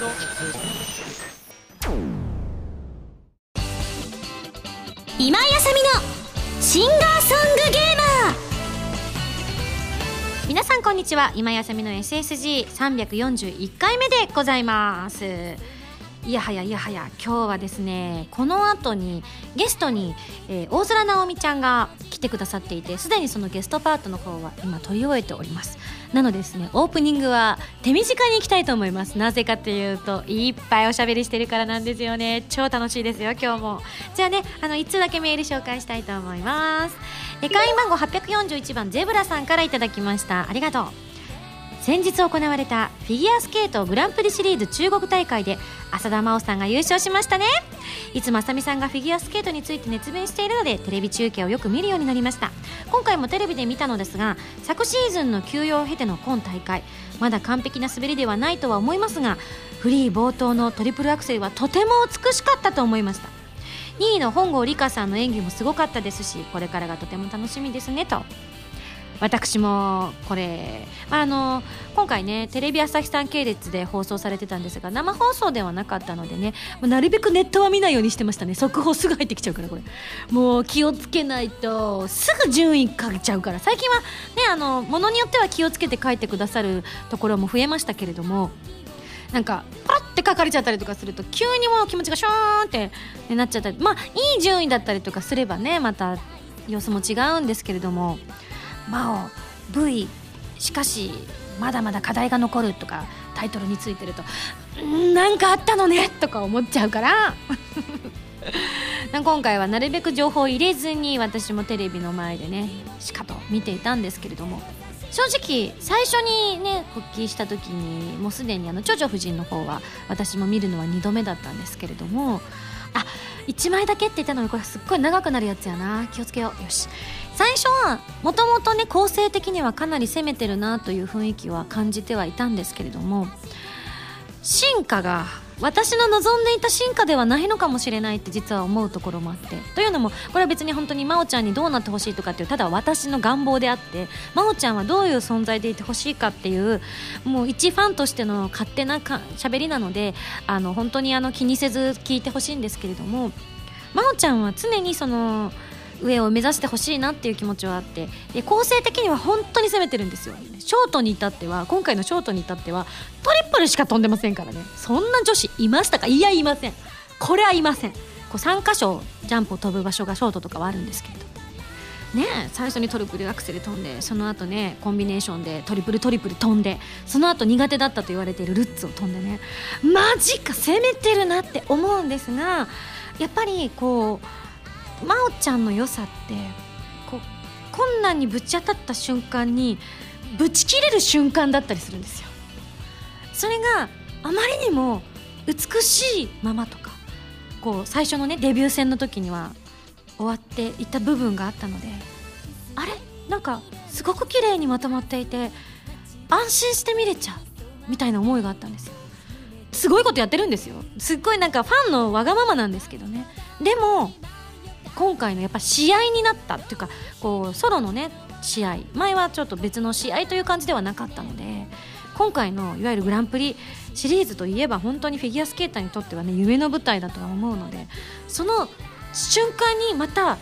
今井あさみのシンガーソングゲーマー。皆さんこんにちは。今井あさみの SSG341 回目でございます。いやはやいやはや今日はですねこの後にゲストに、えー、大空直美ちゃんが来てくださっていてすでにそのゲストパートの方は今取り終えております。なのでですねオープニングは手短にいきたいと思います。なぜかというといっぱいおしゃべりしてるからなんですよね。超楽しいですよ今日も。じゃあねあの1通だけメール紹介したいと思います。会員番号841番ゼブラさんからいただきました。ありがとう。先日行われたフィギュアスケートグランプリシリーズ中国大会で浅田真央さんが優勝しましたね。いつもあさみさんがフィギュアスケートについて熱弁しているのでテレビ中継をよく見るようになりました。今回もテレビで見たのですが昨シーズンの休養を経ての今大会まだ完璧な滑りではないとは思いますがフリー冒頭のトリプルアクセルはとても美しかったと思いました。2位の本郷理香さんの演技もすごかったですしこれからがとても楽しみですねと。私もこれ、まあ、あの今回ねテレビ朝日さん系列で放送されてたんですが生放送ではなかったのでねなるべくネットは見ないようにしてましたね。速報すぐ入ってきちゃうからこれ。もう気をつけないとすぐ順位かけちゃうから。最近はねあのものによっては気をつけて書いてくださるところも増えましたけれどもなんかパラって書かれちゃったりとかすると急にもう気持ちがショーンってなっちゃったり。まあいい順位だったりとかすればねまた様子も違うんですけれども。魔王 V しかしまだまだ課題が残るとかタイトルについてるとなんかあったのねとか思っちゃうから。今回はなるべく情報を入れずに私もテレビの前でねしかと見ていたんですけれども。正直最初にね復帰した時にもうすでにあの「ジョジョ夫人」の方は私も見るのは2度目だったんですけれども1枚だけって言ったのにこれすっごい長くなるやつやな。気をつけよう。よし。最初はもともとね構成的にはかなり攻めてるなという雰囲気は感じてはいたんですけれども進化が私の望んでいた進化ではないのかもしれないって実は思うところもあって。というのもこれは別に本当に真央ちゃんにどうなってほしいとかっていうただ私の願望であって真央ちゃんはどういう存在でいてほしいかっていうもう一ファンとしての勝手なか喋りなのであの本当にあの気にせず聞いてほしいんですけれども真央ちゃんは常にその上を目指してほしいなっていう気持ちはあって。で構成的には本当に攻めてるんですよ。ショートに至っては今回のショートに至ってはトリプルしか飛んでませんからね。そんな女子いましたか？いやいません。これはいません。こう3箇所ジャンプを飛ぶ場所がショートとかはあるんですけれどね最初にトリプルアクセル飛んでその後ねコンビネーションでトリプルトリプル飛んでその後苦手だったと言われているルッツを飛んでね。マジか攻めてるなって思うんですがやっぱりこう真央ちゃんの良さってこう困難にぶち当たった瞬間にぶち切れる瞬間だったりするんですよ。それがあまりにも美しいままとかこう最初のねデビュー戦の時には終わっていった部分があったのであれ？なんかすごく綺麗にまとまっていて安心して見れちゃうみたいな思いがあったんですよ。すごいことやってるんですよ。すっごいなんかファンのわがままなんですけどね。でも今回のやっぱ試合になったっていうかこうソロのね試合。前はちょっと別の試合という感じではなかったので今回のいわゆるグランプリシリーズといえば本当にフィギュアスケーターにとってはね夢の舞台だとは思うのでその瞬間にまた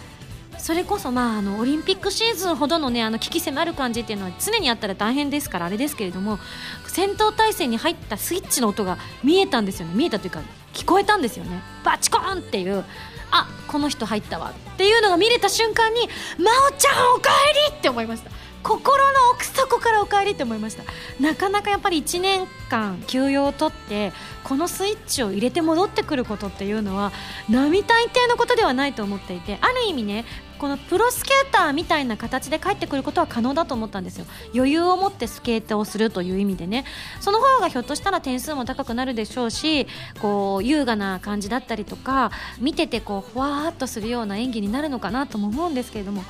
それこそまああのオリンピックシーズンほどのねあの危機迫る感じっていうのは常にあったら大変ですからあれですけれども戦闘態勢に入ったスイッチの音が見えたんですよね。見えたというか聞こえたんですよね。バチコーンっていうあこの人入ったわっていうのが見れた瞬間に「真央ちゃんおかえり!」って思いました心の奥底からおかえりって思いましたなかなかやっぱり1年間休養を取ってこのスイッチを入れて戻ってくることっていうのは並大抵のことではないと思っていてある意味ねこのプロスケーターみたいな形で帰ってくることは可能だと思ったんですよ余裕を持ってスケートをするという意味でねその方がひょっとしたら点数も高くなるでしょうしこう優雅な感じだったりとか見ててこうふわーっとするような演技になるのかなとも思うんですけれども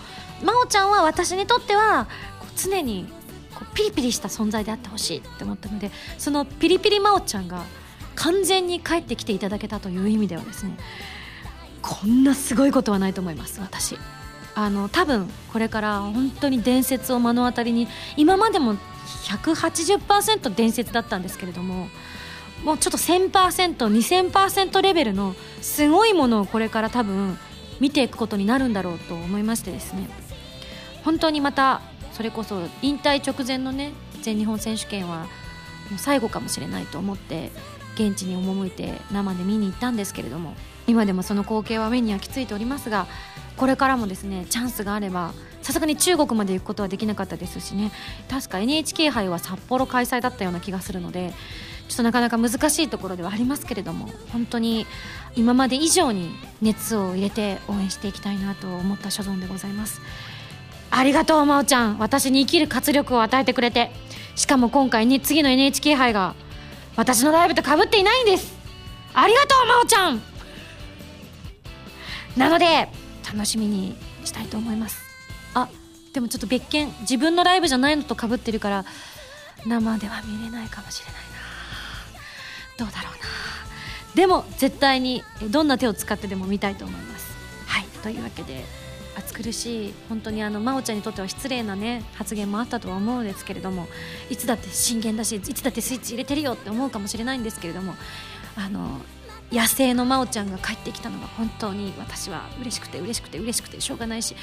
真央ちゃんは私にとっては常にこうピリピリした存在であってほしいって思ったのでそのピリピリ真央ちゃんが完全に帰ってきていただけたという意味ではですねこんなすごいことはないと思います私。あの多分これから本当に伝説を目の当たりに今までも180%伝説だったんですけれどももうちょっと 1000%2000% レベルのすごいものをこれから多分見ていくことになるんだろうと思いましてですね。本当にまたそれこそ引退直前のね全日本選手権はもう最後かもしれないと思って現地に赴いて生で見に行ったんですけれども今でもその光景は目に焼き付いておりますがこれからもですねチャンスがあればさすがに中国まで行くことはできなかったですしね。確か NHK 杯は札幌開催だったような気がするのでちょっとなかなか難しいところではありますけれども本当に今まで以上に熱を入れて応援していきたいなと思った所存でございます。ありがとう真央ちゃん。私に生きる活力を与えてくれて。しかも今回ね次の NHK 杯が私のライブとかぶっていないんです。ありがとう真央ちゃん。なので楽しみにしたいと思います。あでもちょっと別件自分のライブじゃないのとかぶってるから生では見れないかもしれないな。どうだろうな。でも絶対にどんな手を使ってでも見たいと思います。はい。というわけで暑苦しい本当にあの真央ちゃんにとっては失礼なね発言もあったとは思うんですけれどもいつだって真剣だしいつだってスイッチ入れてるよって思うかもしれないんですけれどもあの野生の真央ちゃんが帰ってきたのが本当に私は嬉しくて嬉しくて嬉しくてしょうがないし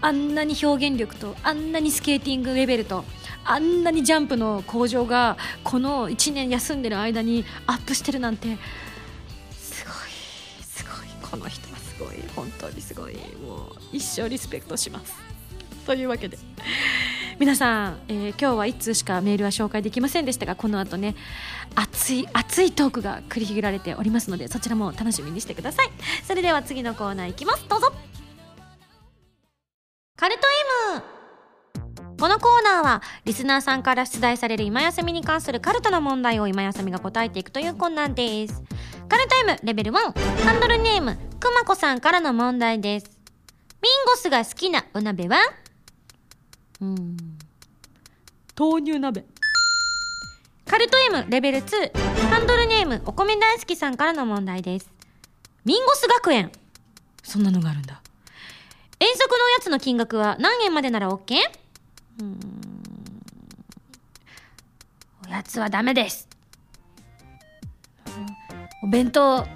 あんなに表現力とあんなにスケーティングレベルとあんなにジャンプの向上がこの1年休んでる間にアップしてるなんてすごいすごいこの人はすごい本当にすごいもう一生リスペクトします。というわけで皆さん、えー、今日は1通しかメールは紹介できませんでしたがこの後ね熱い熱いトークが繰り広げられておりますのでそちらも楽しみにしてください。それでは次のコーナーいきます。どうぞ。カルト M このコーナーはリスナーさんから出題される今休みに関するカルトの問題を今休みが答えていくというコーナーです。カルト M レベル1ハンドルネーム。くまこさんからの問題です。ミンゴスが好きなお鍋は？うん豆乳鍋。カルト M レベル2ハンドルネームお米大好きさんからの問題です。ミンゴス学園。そんなのがあるんだ。遠足のおやつの金額は何円までなら OK? うん。おやつはダメです。お弁当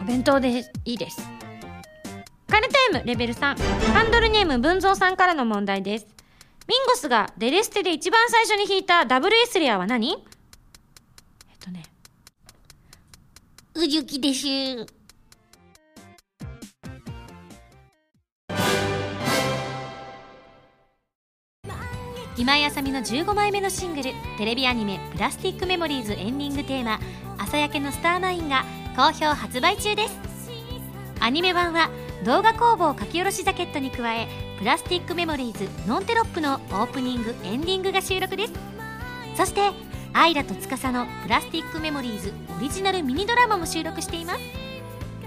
お弁当でいいです。カルタイムレベル3ハンドルネーム文蔵さんからの問題ですミンゴスがデレステで一番最初に弾いたダブルエスレアは何？えっとね。うじゅきです今井あさみの15枚目のシングルテレビアニメ「プラスティックメモリーズ」エンディングテーマ「朝焼けのスターマイン」が好評発売中です。アニメ版は動画工房書き下ろしジャケットに加えプラスティックメモリーズノンテロップのオープニングエンディングが収録です。そしてアイラと司のプラスティックメモリーズオリジナルミニドラマも収録しています。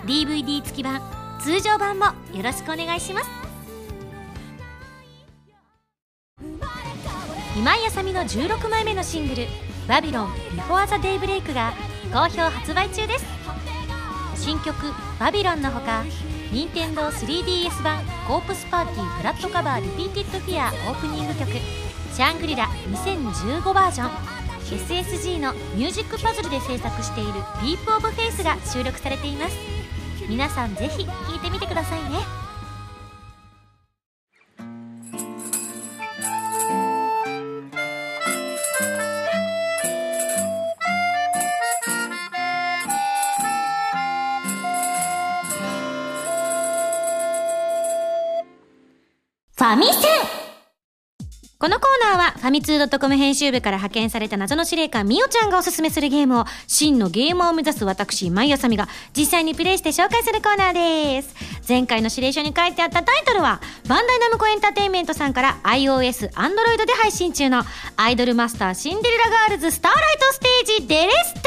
DVD 付き版通常版もよろしくお願いします。今井あさみの16枚目のシングル「バビロンビフォーザデイブレイクが好評発売中です。新曲「バビロン」のほか任天堂 3DS 版「コープスパーティーブラッドカバーリピーティッドフィア」オープニング曲「シャングリラ2015バージョン」SSG のミュージックパズルで制作している「ディープオブフェイスが収録されています。皆さんぜひ聴いてみてくださいね。ファミセンこのコーナーはファミツー .com 編集部から派遣された謎の司令官みおちゃんがおすすめするゲームを真のゲーマーを目指す私、まいあさみが実際にプレイして紹介するコーナーです。前回の指令書に書いてあったタイトルはバンダイナムコエンターテインメントさんから iOS、Android で配信中のアイドルマスターシンデレラガールズスターライトステージデレステ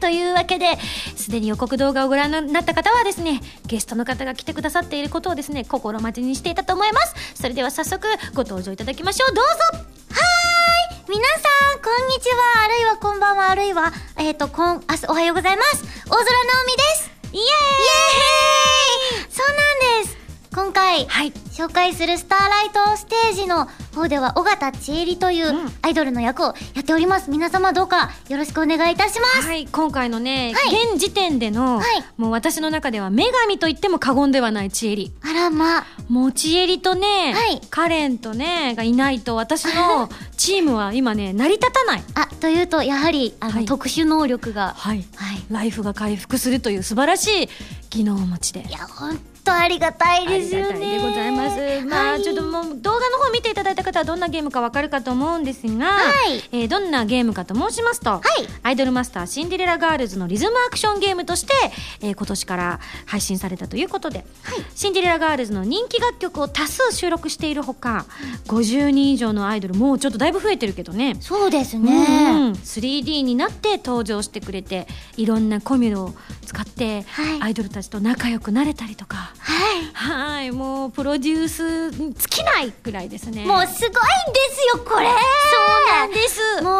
というわけで、すでに予告動画をご覧になった方はですね、ゲストの方が来てくださっていることをですね、心待ちにしていたと思います。それでは早速ご登場いただきましょう。どうぞ。はーい。皆さん、こんにちは、あるいはこんばんは、あるいは、えっ、ー、と、こん、あ、おはようございます。大空直美です。イエーイ。イエーイ。そうなんです今回、はい、紹介するスターライトステージの方では尾形千恵里といううん。アイドルの役をやっております。皆様どうかよろしくお願いいたします。はい今回のね、はい。現時点での、はい。もう私の中では女神と言っても過言ではないちえりあらま。もうちえりとね、はい。カレンとねがいないと私のチームは今ね成り立たない。あというとやはりあの、はい。特殊能力が。はい。はい。ライフが回復するという素晴らしい技能をお持ちで。いや本当ありがたいですよね。ありがたいでございます。まあ、はい。ちょっともう動画の方見ていただいた方はどんなゲームかわかるかと思うんですが、はい。えーどんなゲームかと申しますと、い。アイドルマスターシンデレラガールズのリズムアクションゲームとして、えー今年から配信されたということで、シンデレラガールズの人気楽曲を多数収録しているほか、50人以上のアイドルもうちょっとだいぶ増えてるけどね。そうですうん。ね、3D になって登場してくれていろんなコミュを使って、はい。アイドルたちと仲良くなれたりとかはい。はい。もうプロデュースに尽きないくらいですね。もうすごいんですよこれ。そうなんです。も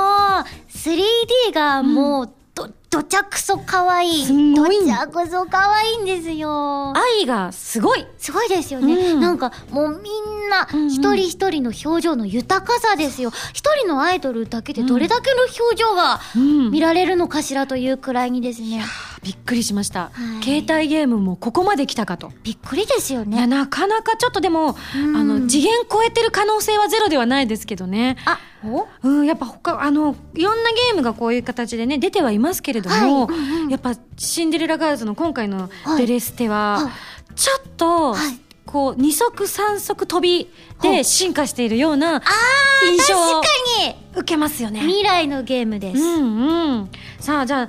う 3D がもうど、どちゃくそ可愛いすんごい。どちゃくそ可愛いんですよ。愛がすごい。すごいですよね、うん。なんかもうみんなうんうん。一人一人の表情の豊かさですよ。一人のアイドルだけでどれだけの表情がうん。見られるのかしらというくらいにですね、びっくりしました、はい。携帯ゲームもここまで来たかと。びっくりですよいやねなかなかちょっとでも、うん。あの次元超えてる可能性はゼロではないですけどね。あお？うん、やっぱ他あのいろんなゲームがこういう形でね出てはいますけれども、はい。うんうん。やっぱシンデレラガールズの今回のはい。デレステは、はい。ちょっと、はい。こう二足三足飛びではい進化しているようなあ印象を受けますよね。未来のゲームです、うんうん、さあじゃあ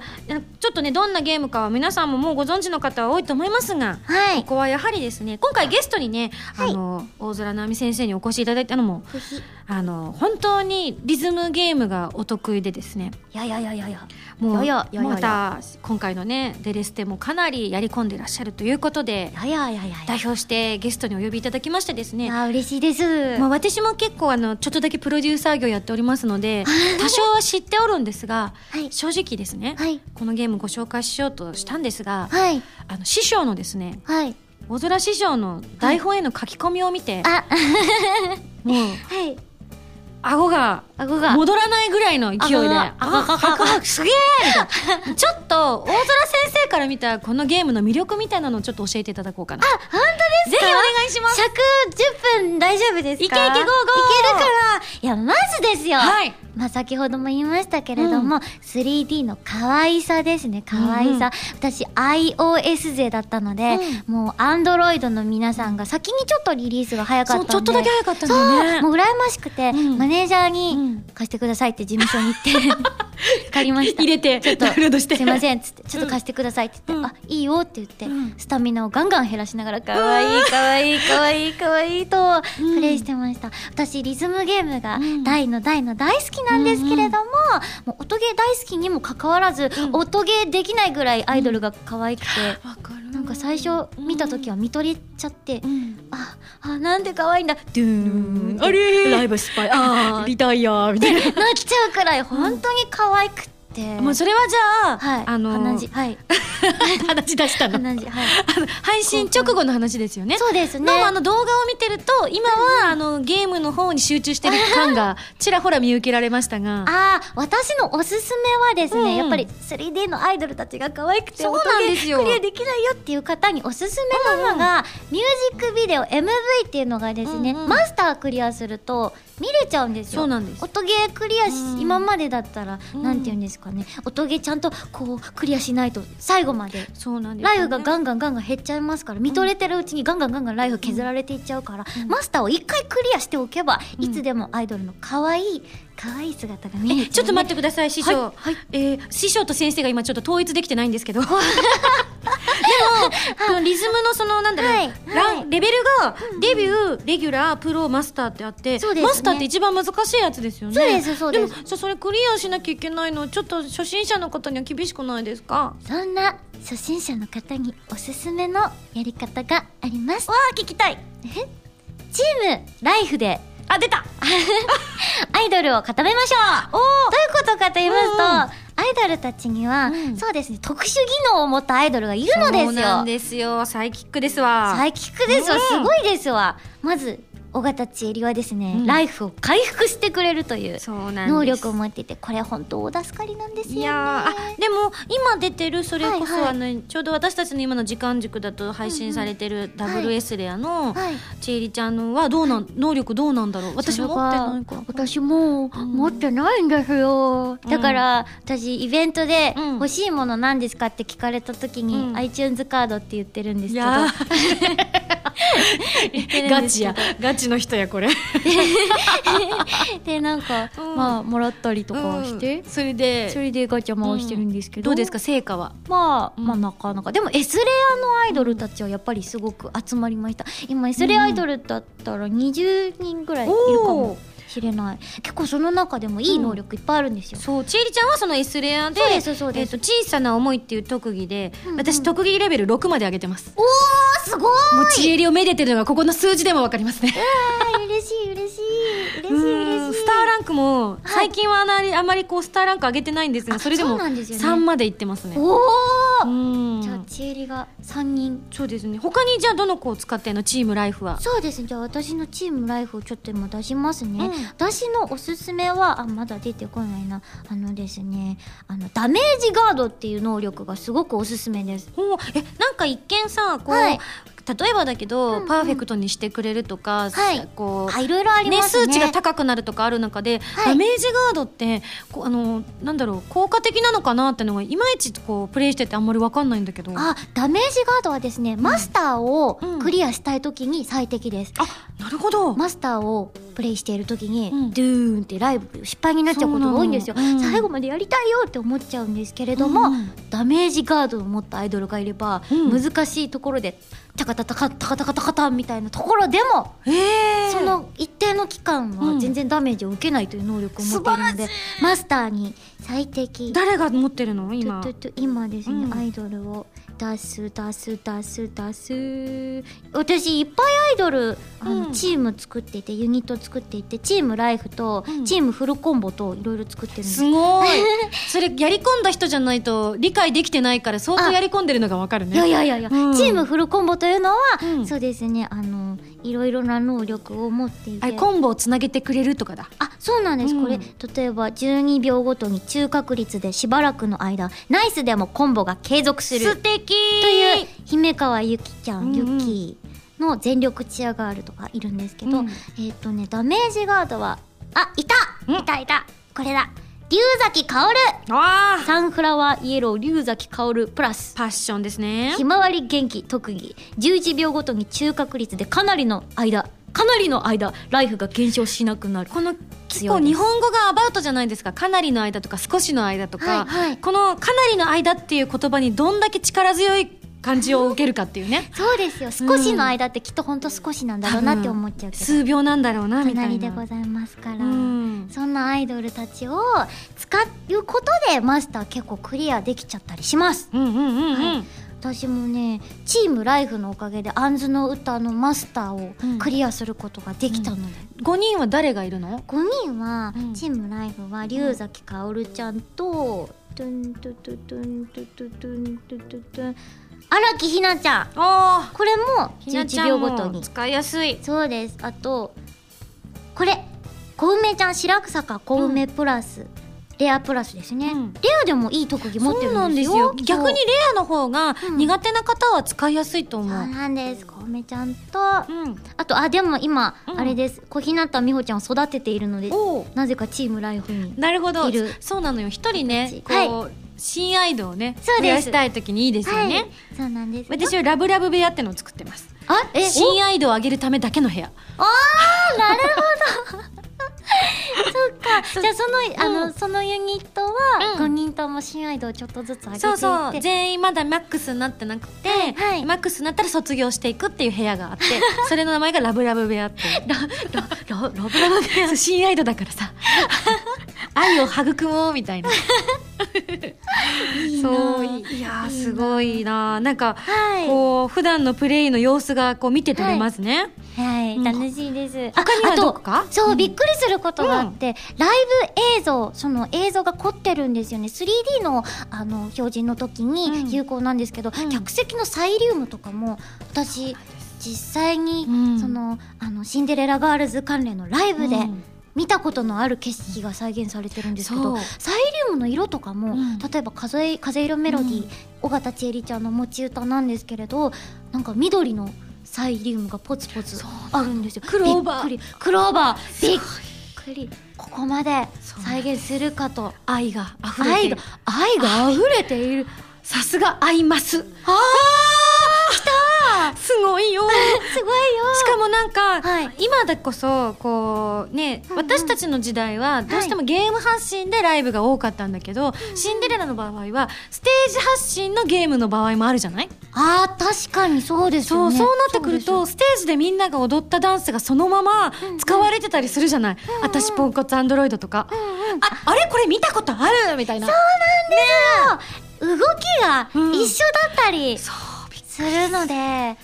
ちょっとねどんなゲームかは皆さんももうご存知の方は多いと思いますが、はい。ここはやはりですね今回ゲストにね、あの大空直美先生にお越しいただいたのもあの本当にリズムゲームがお得意でですね。いやいやいやいや。いやもういやいやいやいや。また今回のねデレステもかなりやり込んでらっしゃるということでいやいやいやいや代表してゲストにお呼びいただきましてですねあ嬉しいです、まあ、私も結構あのちょっとだけプロデューサー業やっておりますので多少は知っておるんですが、はい。正直ですね、はい。このゲームご紹介しようとしたんですが、はい。あの師匠のですねはい。大空師匠の台本への書き込みを見て、あ。もう はい。顎が顎が。戻らないぐらいの勢いで。顎があ顎がああすげえみたいな。ちょっと大空先生から見たこのゲームの魅力みたいなのをちょっと教えていただこうかな。本当ですか？ぜひお願いします。尺10分大丈夫ですか？いけいけゴーゴーいけるから。いやまずですよ。はい。まあ先ほども言いましたけれども、3D の可愛さですね。可愛さ、私 iOS 勢だったので、もう Android の皆さんが先にちょっとリリースが早かったんで。そうちょっとだけ早かったんだよね。そうもう羨ましくて、うん。マネージャーうにん貸してくださいって事務所に行って。借りました。入れてちょっとすいませんっつって。ちょっと貸してくださいって言って、うん。あいいよって言って、うん。スタミナをガンガン減らしながら可愛い可愛い可愛い可愛いとプレイしてました、私リズムゲームがうん。大の大の大好きなんですけれども、もう音ゲー大好きにもかかわらず、うん。音ゲーできないぐらいアイドルが可愛くて、なんか最初見た時は見とれちゃって、うん。ああなんで可愛いんだドゥーンあれライブ失敗あーリタイアみたいな。なっちゃうくらい本当に可愛くって、もうそれはじゃあ、はい。あの鼻血はい。話出したの。はい。あの配信直後の話ですよね。そうですねのあの動画を見てると今はあのゲームの方に集中してる感がちらほら見受けられましたが。ああ私のおすすめはですね、うん。うんやっぱり 3D のアイドルたちが可愛くてそうなんですよ。クリアできないよっていう方におすすめなのが、ミュージックビデオ MV っていうのがですね、うんうん。マスタークリアすると見れちゃうんですよ。そうなんです。音ゲークリアし、うん。今までだったら、うん。なんて言うんですかね。音ゲーちゃんとこうクリアしないと最後まで。そうなんですよね。ライフがガンガンガンガン減っちゃいますから見とれてるうちにガンガンガンガンライフ削られていっちゃうから、マスターを一回クリアしておけば、うんいつでもアイドルの可愛い可愛い姿が見れえちょっと待ってください師匠、はいはい。えー師匠と先生が今ちょっと統一できてないんですけど。でも このリズムのそのなんだろう、はいレベルがデビューレギュラープロマスターってあって、ね。マスターって一番難しいやつですよね。そうですそうです。もじそれクリアしなきゃいけないのちょっと初心者の方には厳しくないですか？そんな初心者の方におすすめのやり方があります。わあ聞きたい。チームライフで。あ出た アイドルを固めましょう。どういうことかと言いますと、うん。アイドルたちには、うん。そうですね特殊技能を持ったアイドルがいるのですよ。そうなんですよ。サイキックですわ。サイキックですよ、うん。すごいですわ。まず尾形千恵里はですね、うん。ライフを回復してくれるというそうなんです。能力を持っていてこれ本当大助かりなんですよね。いやーあでも今出てるそれこそ、はいはい。あのちょうど私たちの今の時間軸だと配信されてるダブル S レアのはい。ちえりちゃんのはどうなん能力どうなんだろう？私持ってないから私も持ってないんですよ、だから私イベントでうん。欲しいもの何ですかって聞かれた時に、うん。iTunes カードって言ってるんですけど。いや 言ってるんガチですけど。や。ガチの人やこれ。でなんか、うん。まあもらったりとかして、うん。それでそれでガチャ回してるんですけど、どうですか成果は？まあ、うんまあなかなか。でも S レアのアイドルたちはやっぱりすごく集まりました。今 S レアアイドルだったら20人ぐらいいるかもしれない。結構その中でもいい能力いっぱいあるんですよ、そう。ちえりちゃんはその S レアでそうですそうです。えっと小さな思いっていう特技で、うんうん。私特技レベル6まで上げてます。おーすごい！もうちえりをめでてるのがここの数字でもわかりますね。あー嬉しい嬉しい嬉しいうん嬉しい。スターランクも最近はあまりあまりこうスターランク上げてないんですがあそれでもそうなんですよね。3までいってますね。おうお、ん。じゃあちえりが3人。そうですね。他にじゃあどの子を使ってんのチームライフは？そうですね。じゃあ私のチームライフをちょっと今出しますね、うん私のおすすめはあまだ出てこないな。あのですねあのダメージガードっていう能力がすごくおすすめです。おーえなんか一見さこう、はい。例えばだけど、うんうん。パーフェクトにしてくれるとか、はい。こうあいろいろありね、ますね。数値が高くなるとかある中で、はい。ダメージガードってこうあのなんだろう効果的なのかなってのがいまいちこうプレイしててあんまり分かんないんだけど。あダメージガードはですねマスターをうんクリアしたい時に最適です、なるほど、マスターをプレイしている時に、うん。ドゥーンってライブ失敗になっちゃうことが多いんですよ、そうん。最後までやりたいよって思っちゃうんですけれども、うんダメージガードを持ったアイドルがいれば、うん。難しいところでタカタタカタカタカタカタみたいなところでもえー、その一定の期間は全然ダメージを受けないという能力を持っているので、マスターに最適誰が持ってるの今今ですね、うんアイドルを出す出す出す出す。私いっぱいアイドルあの、うん。チーム作っていてユニット作っていてチームライフと、うん。チームフルコンボといろいろ作ってるすすごい。それやり込んだ人じゃないと理解できてないから相当やり込んでるのがわかるね。いやいやいやいや、うん。チームフルコンボというのは、うん。そうですねあのいろいろな能力を持っていて。コンボをつなげてくれるとかだ。あそうなんです、うん。これ例えば12秒ごとに中確率でしばらくの間ナイスでもコンボが継続する。素敵。という姫川ゆきちゃん、うんうん。ゆきの全力チアガールとかいるんですけど、うん。えっ、とねダメージガードはあいた！うん。いたいた！これだ龍崎薫。ああサンフラワーイエロー龍崎薫プラス。パッションですね。ひまわり元気特技。11秒ごとに中確率でかなりの間かなりの間ライフが減少しなくなる。この結構日本語がアバウトじゃないですか。かなりの間とか少しの間とか、はいはい。このかなりの間っていう言葉にどんだけ力強い感じを受けるかっていうね。そうですよ。少しの間ってきっとほんと少しなんだろうなって思っちゃうけど。数秒なんだろうなかみたいな。なりでございますから、うん。そんなアイドルたちを使うことでマスター結構クリアできちゃったりします。うんうんうんうん、はい。私もねチームライフのおかげでアンズの歌のマスターをクリアすることができたので、5人は誰がいるの？5人は、うん。チームライフは龍崎薫ちゃんと、トゥントゥトゥトゥントゥトゥトゥントゥトゥトゥン荒木ひなちゃん。あこれも11ひなちゃん秒ごとに。も使いやすい。そうです。あとこれ小梅ちゃん白坂小梅プラス、レアプラスですね、うん。レアでもいい特技持ってるんですすよ。逆にレアの方がうん。苦手な方は使いやすいと思う、そうなんです。小梅ちゃんと。うん。あとあでも今、うん。あれです。小日向美穂ちゃんを育てているのでなぜかチームライフになるほど。いるそうなのよ。一人ねこう、は新アイドルをね増やしたい時にいいですよね、はい。そうなんです私はラブラブ部屋ってのを作ってます。あえお新アイドルを上げるためだけの部屋。あーなるほどそっか。じゃあそのあの、そのユニットはうん。5人とも新アイドルをちょっとずつ上げていそうそう。全員まだマックスになってなくて、マックスになったら卒業していくっていう部屋があって それの名前がラブラブ部屋ってララララブラブ部屋。新アイドルだからさ。愛を育もうみたいな。そういやーすごいな。な。んか、はい。こう普段のプレイの様子がこう見て取れますね、はい、うん。楽しいです。他にはどこか？そう、うん。びっくりすることがあって、ライブ映像、その映像が凝ってるんですよね。3D のあの表示の時うん。に有効なんですけど、うん。客席のサイリウムとかも、私、実際に、うん。そのあのシンデレラガールズ関連のライブでうん。見たことのある景色が再現されてるんですけど、サイリウムの色とかも、うん。例えば風「風色メロディー」うん。尾形千恵里ちゃんの持ち歌なんですけれどなんか緑のサイリウムがポツポツあるんですよ。クローバー。びっくり。クローバー。びっくり。ここまで再現するかと。愛が溢れて愛がいる。愛が溢れている。さすが愛います。あー。来たすごいよ。すごいよ。しかもなんか、はい。今でこそこうね、うんうん。私たちの時代はどうしてもゲーム発信でライブが多かったんだけど、シンデレラの場合はステージ発信のゲームの場合もあるじゃない？あー確かにそうですそう、よね。そうなってくるそうとステージでみんなが踊ったダンスがそのまま使われてたりするじゃない、うんうん。私ポンコツアンドロイドとか、ですようんうん。ああれこれ見たことある？みたいな。動きがうん。一緒だったり。そう。びっするので、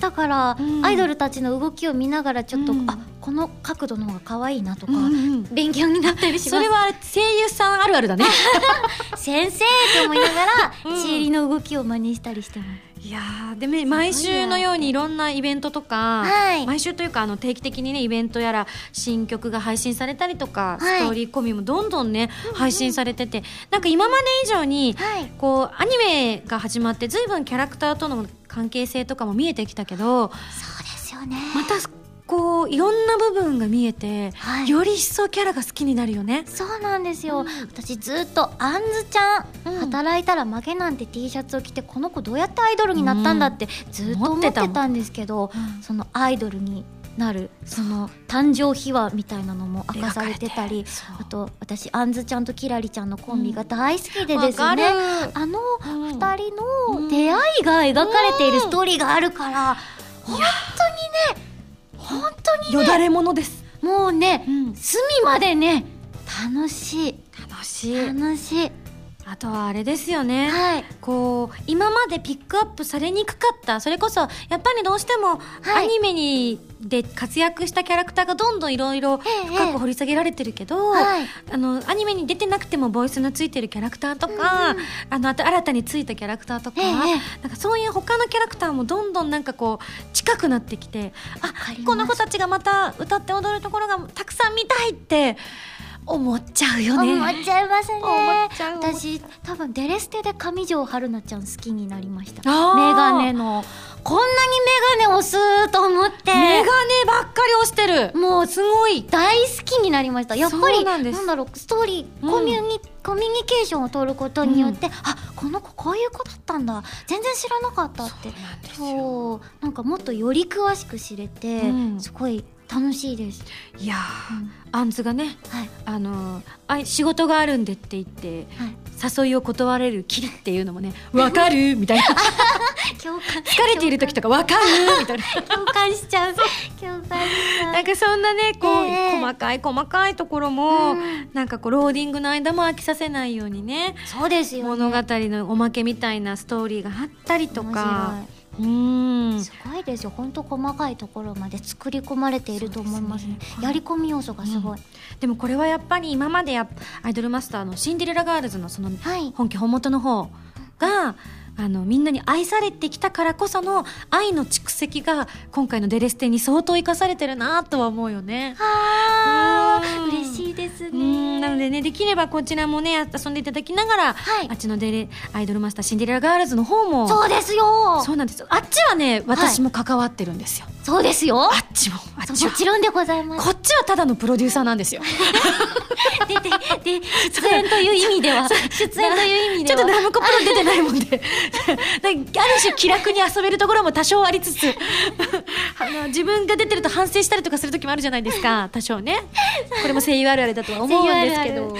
だから、うん。アイドルたちの動きを見ながらちょっと、うん。あこの角度の方が可愛いなとか、うんうん勉強になったりします。それは声優さんあるあるだね 先生って思いながら、うん。シエリの動きを真似したりしてます。いやーでも毎週のようにいろんなイベントとか、はい。毎週というかあの定期的にねイベントやら新曲が配信されたりとか、はい。ストーリー込みもどんどんね、配信されててなんか今まで以上にはい。こうアニメが始まって随分キャラクターとの関係性とかも見えてきたけどそうですよね。またこういろんな部分が見えて、はい。より一層キャラが好きになるよね。そうなんですよ、うん。私ずっとあんずちゃん、うん。働いたら負けなんて T シャツを着てこの子どうやってアイドルになったんだってずっと思ってたもんですけど、うん。そのアイドルになるその誕生秘話みたいなのも明かされてたりあと私あんずちゃんときらりちゃんのコンビが大好きでですね、わかる。あのうん。二人の出会いが描かれているストーリーがあるから、本当にね本当によだれものです。もうね、うん隅までね楽しい楽しい。楽しいあとはあれですよね。はい。こう今までピックアップされにくかった。それこそやっぱりどうしてもアはい。ニメにで活躍したキャラクターがどんどんいろいろええ深く掘り下げられてるけど、はい。あのアニメに出てなくてもボイスのついてるキャラクターとか、うんうん。あのあと新たについたキャラクターとか、ええなんかそういう他のキャラクターもどんどんなんかこう近くなってきてあこの子たちがまた歌って踊るところがたくさん見たいって思っちゃうよね。思っちゃいますね。私多分デレステで上条春菜ちゃん好きになりました。メガネの。こんなにメガネ押すと思って。メガネばっかり押してる。もうすごい大好きになりました。やっぱりなんだろうストーリーうんコミュニ、コミュニケーションを取ることによって、あこの子こういう子だったんだ。全然知らなかったって。そうなんですよ。そう。なんかもっとより詳しく知れて、うん。すごい楽しいです、いやー、うん。あんずがねはい。あのあ仕事があるんでって言ってはい。誘いを断れるキリっていうのもね「わかる?」みたいな。共感。疲れている時とか「わかる?」みたいな。共感しちゃう。共感しちゃう。なんかそんなねこう、ええ。細かい細かいところも、うん。なんかこうローディングの間も飽きさせないようにねそうですよ、ね、物語のおまけみたいなストーリーがあったりとかうーん。すごいですよ。本当細かいところまで作り込まれていると思いますね。ね。やり込み要素がすごい、でもこれはやっぱり今までアイドルマスターのシンデレラガールズのそのはい。本家本元の方があのみんなに愛されてきたからこその愛の蓄積が今回のデレステに相当生かされてるなとは思うよね。あ嬉しいですね。うん。なのでねできればこちらもね遊んでいただきながら、はい。あっちのデレアイドルマスターシンデレラガールズの方もそうですよ。そうなんですよ。あっちはね私も関わってるんですよ、そうですよ。あっちもあっちもちろんでございます。こっちはただのプロデューサーなんですよ。ででで出演という意味では。出演という意味では。ちょっとラムコプロ出てないもんでで ある種気楽に遊べるところも多少ありつつ あの自分が出てると反省したりとかする時もあるじゃないですか。多少ね。これも声優あるあるだとは思うんですけど。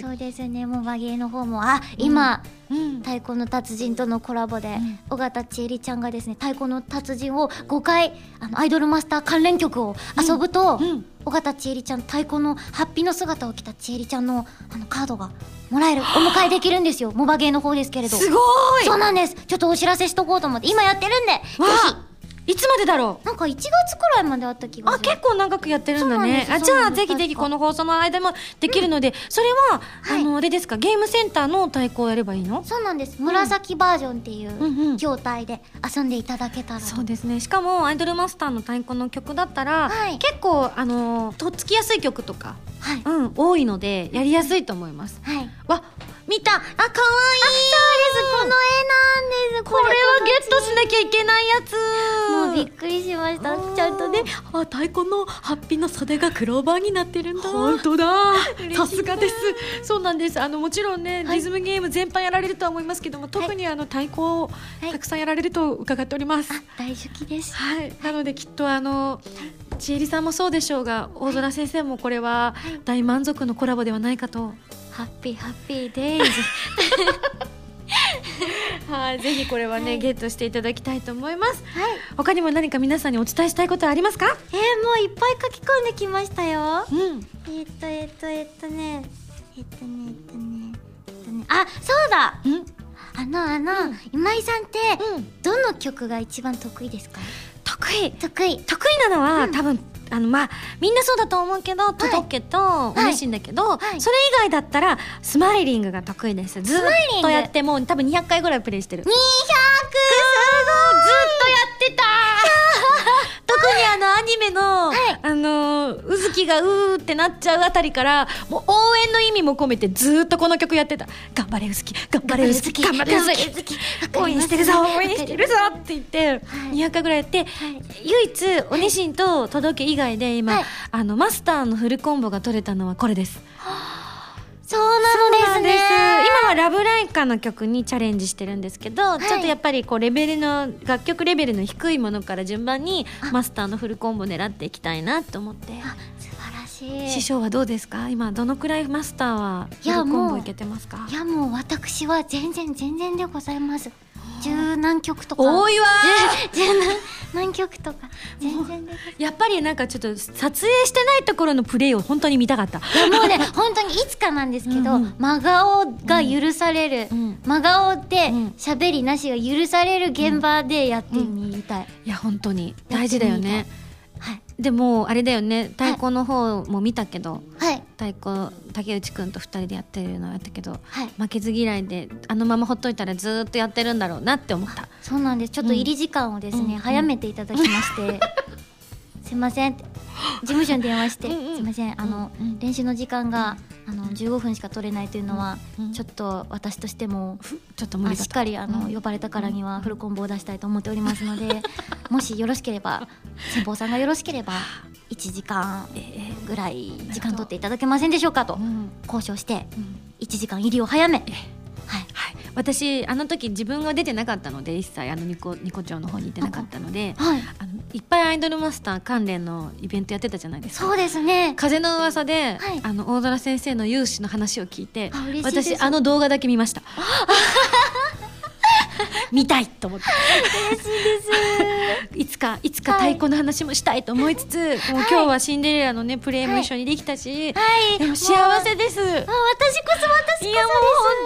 そうですね。もう和芸の方もあ今、うん太鼓の達人とのコラボで、ん。尾形千恵里ちゃんがですね太鼓の達人を5回あのアイドルマスター関連曲を遊ぶと、うん。尾形千恵里ちゃん太鼓のハッピーの姿を着た千恵里ちゃんのあのカードがもらえるお迎えできるんですよ。モバゲーの方ですけれど。すごい。そうなんです。ちょっとお知らせしとこうと思って今やってるんでぜわあいつまでだろう？なんか1月くらいまであった気がする。あ結構長くやってるんだね。そうなんです。あじゃあそうなんです。ぜひぜひ確かこの放送の間もできるので、それは、はいあのあれですか？ゲームセンターの太鼓をやればいいの？そうなんです。紫バージョンっていうん。うんう状態で遊んでいただけたらと。そうですね。しかもアイドルマスターの太鼓の曲だったら、はい。結構あのとっつきやすい曲とか、はい。うん、多いのでやりやすいと思います。はい。わ見た。あ可愛い。そうです。この絵なんです。これはゲットしなきゃいけないやつ。もうびっくりしました。ちゃんとねあ太鼓のハッピーの袖がクローバーになってるんだ。本当だ。さすがです。そうなんです。あのもちろんね、はい。リズムゲーム全般やられるとは思いますけども特にあの太鼓をはい。たくさんやられると伺っております、あ大好きです。はい、なのできっとあのちえりさんもそうでしょうが大空先生もこれは大満足のコラボではないかと、ハッピーハッピーデイズ はい、ぜひこれはね、はい。ゲットしていただきたいと思います。はい。他にも何か皆さんにお伝えしたいことはありますか？えー、もういっぱい書き込んできましたよ。うん。えっとえっとえっとねえっとねえっとねえっとねあそうだ。うん。あのあの、うん。今井さんってうん。どの曲が一番得意ですか？得意。得意。得意なのは、うん。多分あのまあみんなそうだと思うけど届けと嬉しいんだけど、はい。それ以外だったらスマイリングが得意です。ずっとやってもう多分200回ぐらいプレイしてる。200すずっとやってた 特にあのアニメの、はい。あのうずきがうーってなっちゃうあたりからもう応援の意味も込めてずっとこの曲やってた。頑張れうずき頑張れうずき頑張れうずき応援してるぞ応援してるぞって言って、はい。200回ぐらいやって、唯一おにしんと届け以外で今、はい。あのマスターのフルコンボが取れたのはこれですそうなんですね。今はラブライカの曲にチャレンジしてるんですけど、いちょっとやっぱりこうレベルの楽曲レベルの低い。ものから順番にマスターのフルコンボ狙っていきたいなと思ってし。い師匠はどうですか？今どのくらいマスターはフいやもうルコンボいけてますか？いやもう私は全然全然でございます。十何曲とか。多いわ十十何何曲とか。全然でやっぱりなんかちょっと撮影してないところのプレイを本当に見たかった。いやもうね 本当にいつかなんですけど、うんうん。真顔が許される、うん真顔でうん。喋りなしが許される現場でやってみたい、いや本当に大事だよね。はいでもあれだよね。太鼓の方も見たけど、はい。太鼓竹内くんと2人でやってるのやったけどはい。負けず嫌いであのままほっといたらずーっとやってるんだろうなって思った。そうなんです。ちょっと入り時間をですね、うん。早めていただきまして、すいません 事務所に電話して、うんうん。すいませんあの、うん。うん練習の時間があの15分しか取れないというのは、うんちょっと私としてもふちょっとしったかりあの、うん。呼ばれたからにはフルコンボを出したいと思っておりますので もしよろしければ先方さんがよろしければ 1時間えぐらい時間取っていただけませんでしょうかとうん。交渉してうん。1時間入りを早めはいはい、私あの時自分が出てなかったので一切あのニコニコ町の方に行ってなかったのではい。あのいっぱいアイドルマスター関連のイベントやってたじゃないですか。そうですね。風の噂で、はい。あの大空先生の勇姿の話を聞いて私あの動画だけ見ました 見たいと思って。嬉しいです。いつかいつか太鼓の話もしたいと思いつつ、もう今日はシンデレラのねプレイも一緒にできたし、はい。でも幸せです。もう私こそ私こそいやもう本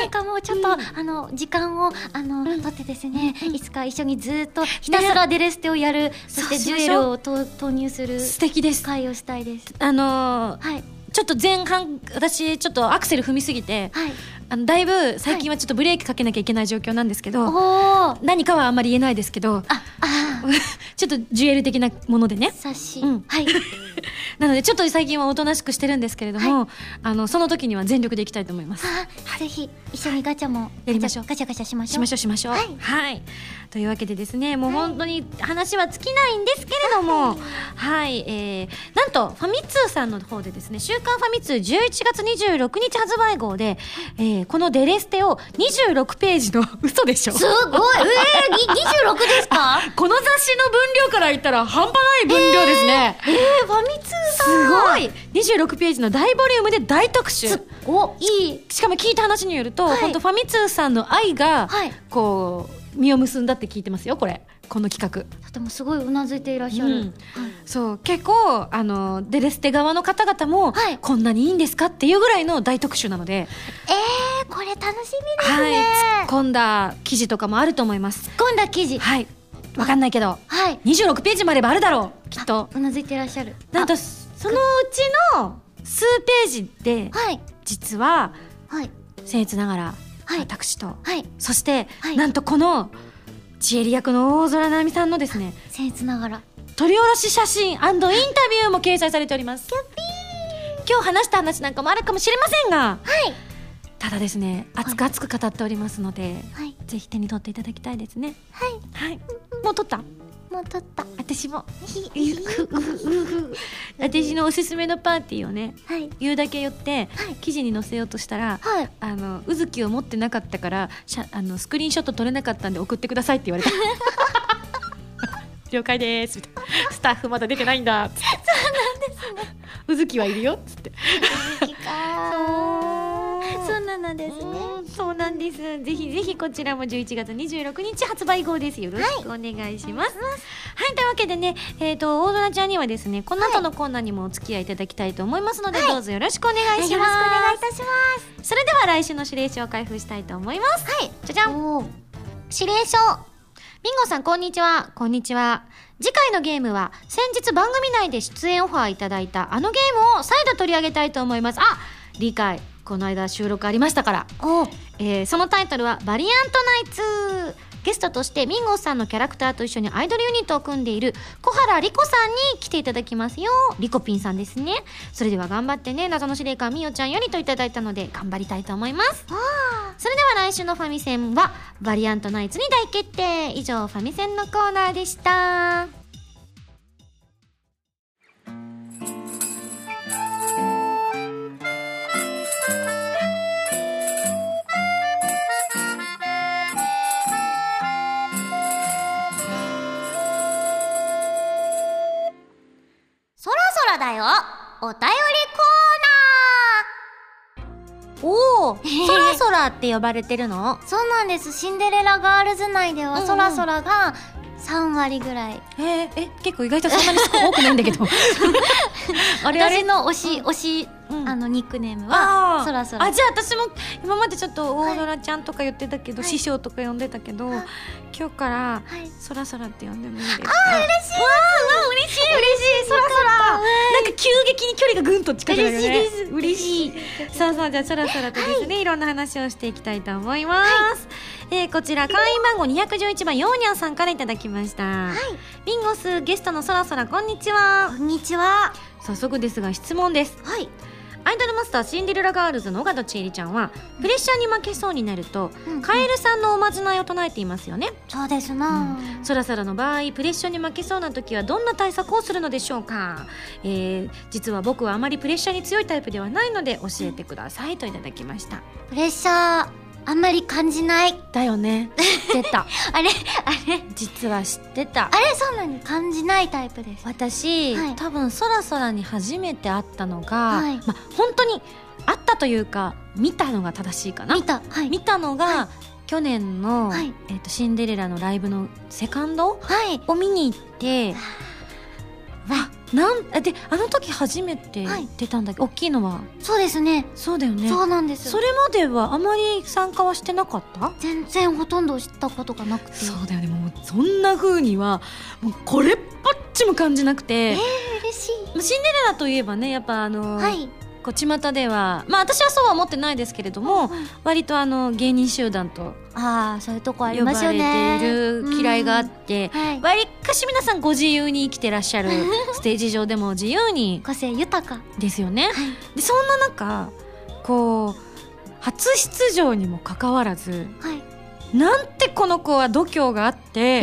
なんかもうちょっと、うん。あの時間をあの、取ってですね、いつか一緒にずっとひたすらデレステをやる、そしてそうしましょう。デュエルをと投入する当に素敵です。会をしたいです。あのーはい。ちょっと前半私ちょっとアクセル踏みすぎてはいあのだいぶ最近はちょっとブレーキかけなきゃいけない状況なんですけど、おお何かはあんまり言えないですけどああ ちょっとジュエル的なものでね。さし、うん。はい。なのでちょっと最近はおとなしくしてるんですけれども、あのその時には全力でいきたいと思います。あぜひ一緒にガチャもやりましょう。ガチャガチャしましょう。しましょうしましょう。はい。はい、というわけでですねもう本当に話は尽きないんですけれどもはい、えー、なんとファミ通さんの方でですね週刊ファミ通11月26日発売号で、えー、このデレステを26ページの 嘘でしょ？すごい。えー、に 26ですか？この雑誌の分量から言ったら半端ない分量ですね、えー、ファミ通さすんごい。26ページの大ボリュームで大特集。すおい。いしかも聞いた話によると、はい。本当ファミ通さんの愛が、はい。こう実を結んだって聞いてますよこれこの企画とてもすごいうなずいていらっしゃる、うんはいそう結構あのデレステ側の方々も、はいこんなにいいんですかっていうぐらいの大特集なので、えー、これ楽しみですねはい、突っ込んだ記事とかもあると思います今度は記事はいわかんないけどはい26ページもあればあるだろうきっとうなずいてらっしゃるなんとそのうちの数ページではい実ははい僭越ながら私と。はい。そしてはい。なんとこのちえり役の大空奈美さんのですね僭越ながら。取り下ろし写真インタビューも掲載されております。今日話した話なんかもあるかもしれませんがはい。ただですね熱く熱く語っておりますので、はい。ぜひ手に取っていただきたいですね。はい。はい。もう撮った？もう撮った。私も。私のおすすめのパーティーをねはい。言うだけ言ってはい。記事に載せようとしたらはい。あのうずきを持ってなかったからしゃあのスクリーンショット撮れなかったんで送ってくださいって言われた。了解です。みたいな。スタッフまだ出てないんだ。そうなんですね。うずきはいるよ。っつって。続きかそうなのですね。うんそうなんです。ぜひぜひこちらも11月26日発売号です。よろしくお願いします。はい、というわけでねえっ、と大空ちゃんにはですねこの後のコーナーにもお付き合いいただきたいと思いますので、どうぞよろしくお願いします、よろしくお願いいたします。それでは来週の指令書を開封したいと思います。はい。じゃじゃん。指令書。ミンゴさんこんにちは。こんにちは。次回のゲームは先日番組内で出演オファーいただいたあのゲームを再度取り上げたいと思います。あ理解この間収録ありましたから。おえーそのタイトルは「バリアントナイツ」ゲストとしてミンゴスさんのキャラクターと一緒にアイドルユニットを組んでいる小原莉子さんに来ていただきますよ。リコピンさんですね。それでは頑張ってね謎の司令官みおちゃんよりといただいたので頑張りたいと思います。それでは来週のファミセンはバリアントナイツに大決定。以上ファミセンのコーナーでしたって呼ばれてるの？そうなんです。シンデレラガールズ内ではそらそらが3割ぐらい。えーえ結構意外とそんなに 多くないんだけど。あれあれ私の推し推しうん。あのニックネームあー。はそらそら。あじゃあ私も今までちょっと大空ちゃんとか言ってたけど、はい。師匠とか呼んでたけど、はい今日からはい。そらそらって呼んでもいいですか？あ嬉しい。わあ嬉しい嬉しい。そらそら。なんか急激に距離がぐんと近くなるよね。嬉しいです。嬉しい。さあさあじゃあそらそらとですね、い、ろんな話をしていきたいと思います、えーこちら会員番号211番ヨーニャンさんからいただきました、はい。ビンゴスゲストのそらそらこんにちは。こんにちは。早速ですが質問です。はいアイドルマスターシンデレラガールズの尾形千恵里ちゃんはプレッシャーに負けそうになると、うんカエルさんのおまじないを唱えていますよね。そうです。なそらそらの場合プレッシャーに負けそうな時はどんな対策をするのでしょうか、えー実は僕はあまりプレッシャーに強いタイプではないので教えてくださいといただきました。プレッシャーあんまり感じない。だよね。知ってた。あれあれ。実は知ってた。あれそうなの感じないタイプです。私、はい。多分そらそらに初めて会ったのが、はい。まあ本当に会ったというか見たのが正しいかな。見たはい。見たのが、は去年の、はい。えーと「シンデレラ」のライブのセカンドはい。を見に行ってわなんあであの時初めてはい。出たんだけ？ど、大きいのは。そうですね。そうだよね。そうなんです。それまではあまり参加はしてなかった？全然ほとんど知ったことがなくて。そうだよね。もうそんな風にはもうこれっぽっちも感じなくて、えー、嬉しまあシンデレラといえばねやっぱあの、いはい。こう巷ではまあ私はそうは思ってないですけれども、割とあの芸人集団とああそういうとこあり呼ばれますよね。ている嫌いがあって、うん。はい。わりかし皆さんご自由に生きてらっしゃる ステージ上でも自由に個性豊か。ですよね。はい。でそんな中こう初出場にもかかわらずはい。なんてこの子は度胸があってえ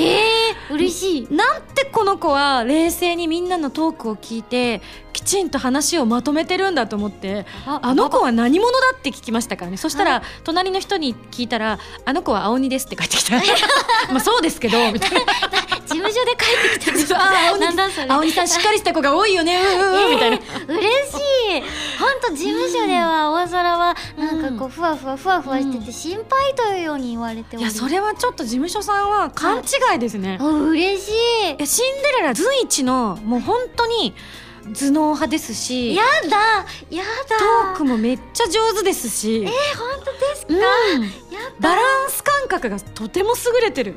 ー、嬉しい。なんてこの子は冷静にみんなのトークを聞いてきちんと話をまとめてるんだと思ってあの子は何者だって聞きましたからね。そしたら隣の人に聞いたら「あの子は青鬼です」って帰ってきた。まあそうですけどみたいな。事務所で帰ってきたんですあー青鬼さんしっかりした子が多いよね。うんうみたいな。嬉しい。本当事務所では大空はなんかこうふわふわふわふわしてて心配というように言われておりいやそれはちょっと事務所さんは勘違いですね、あ嬉しい。いやシンデレラ随一のもう本当に頭脳派ですしやだやだ。トークもめっちゃ上手ですし、え本当ですか、うん。バランス感覚がとても優れてる。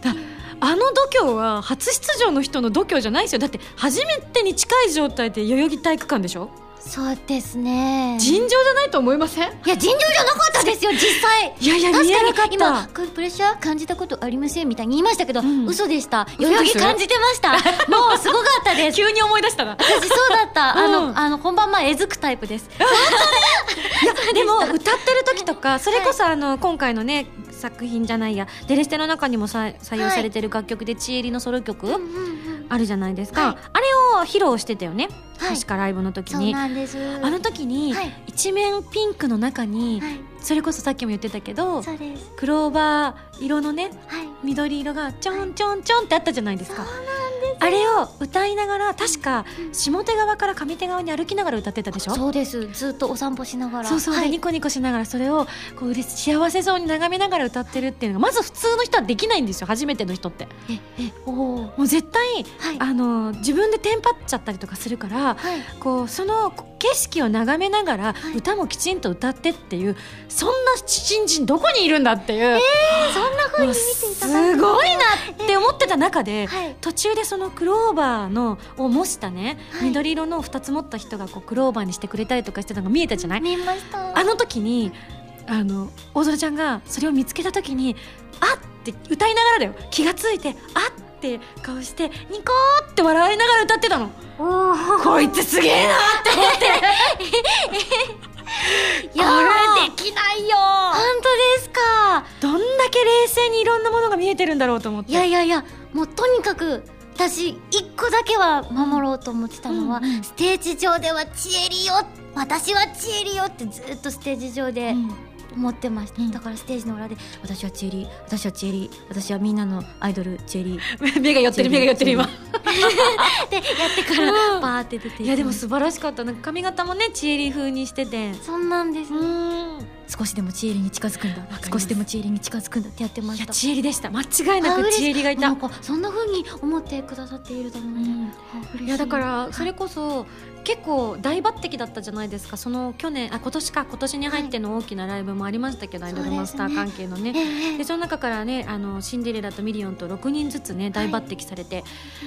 だあの度胸は初出場の人の度胸じゃないですよ。だって初めてに近い状態で代々木体育館でしょ？そうですね。尋常じゃないと思いません？いや尋常じゃなかったですよ実際。いやいや確かに今プレッシャー感じたことありませんみたいに言いましたけど、うん。嘘でした。代々木感じてました。もうすごかったです。急に思い出したな。私そうだった、あうん。のあの本番前えずくタイプです。でも歌ってる時とかそれこそあの今回のね作品じゃないや。デレステの中にもさ採用されてる楽曲で「ちえり」のソロ曲、うんうんうん。あるじゃないですか、はい。あれを披露してたよね、はい。確かライブの時そうになんです。あの時に、はい。一面ピンクの中に、はいそれこそさっきも言ってたけどクローバー色のねはい。緑色がちょんちょんちょんってあったじゃないですか。そうなんです。あれを歌いながら確かうん。下手側から上手側に歩きながら歌ってたでしょ？そうです。ずっとお散歩しながら。そうそう、はい。でニコニコしながらそれをこう幸せそうに眺めながら歌ってるっていうのがまず普通の人はできないんですよ。初めての人って。ええおおもう絶対はい。あの自分でテンパっちゃったりとかするからはい。こうその景色を眺めながらはい。歌もきちんと歌ってっていうそんな新人どこにいるんだっていう、そんな風に見ていただいてすごいなって思ってた中で、はい。途中でそのクローバーのを模したね、はい。緑色の2つ持った人がこうクローバーにしてくれたりとかしてたのが見えたじゃない？見ました。あの時にあの大空ちゃんがそれを見つけた時にあって歌いながらだよ。気がついてあって顔してニコーって笑いながら歌ってたの。こいつすげえなって思って。いやれできないよ本当ですか。どんだけ冷静にいろんなものが見えてるんだろうと思って。いやいやいやもうとにかく私一個だけは守ろうと思ってたのは、うんうん。ステージ上ではチエリよ私はチエリよってずっとステージ上でうん思ってました、うん。だからステージの裏で私はチエリ私はチエリ私はみんなのアイドルチエリ 目が寄ってる目が寄ってる今。でやってからうん。バーって出ていやでも素晴らしかった。なんか髪型もねチエリ風にしてて。そんなんです、うん。少しでもチエリに近づくんだ。少しでもチエリに近づくんだってやってました。いやチエリでした。間違いなくチエリがいた。そんな風に思ってくださっていると思って、うん。い。やだからそれはいこそ結構大抜擢だったじゃないですか。その去年あ今年か。今年に入っての大きなライブもありましたけど、アイドルマスター関係のね。ええ。でその中からねあのシンデレラとミリオンと6人ずつね大抜擢されて、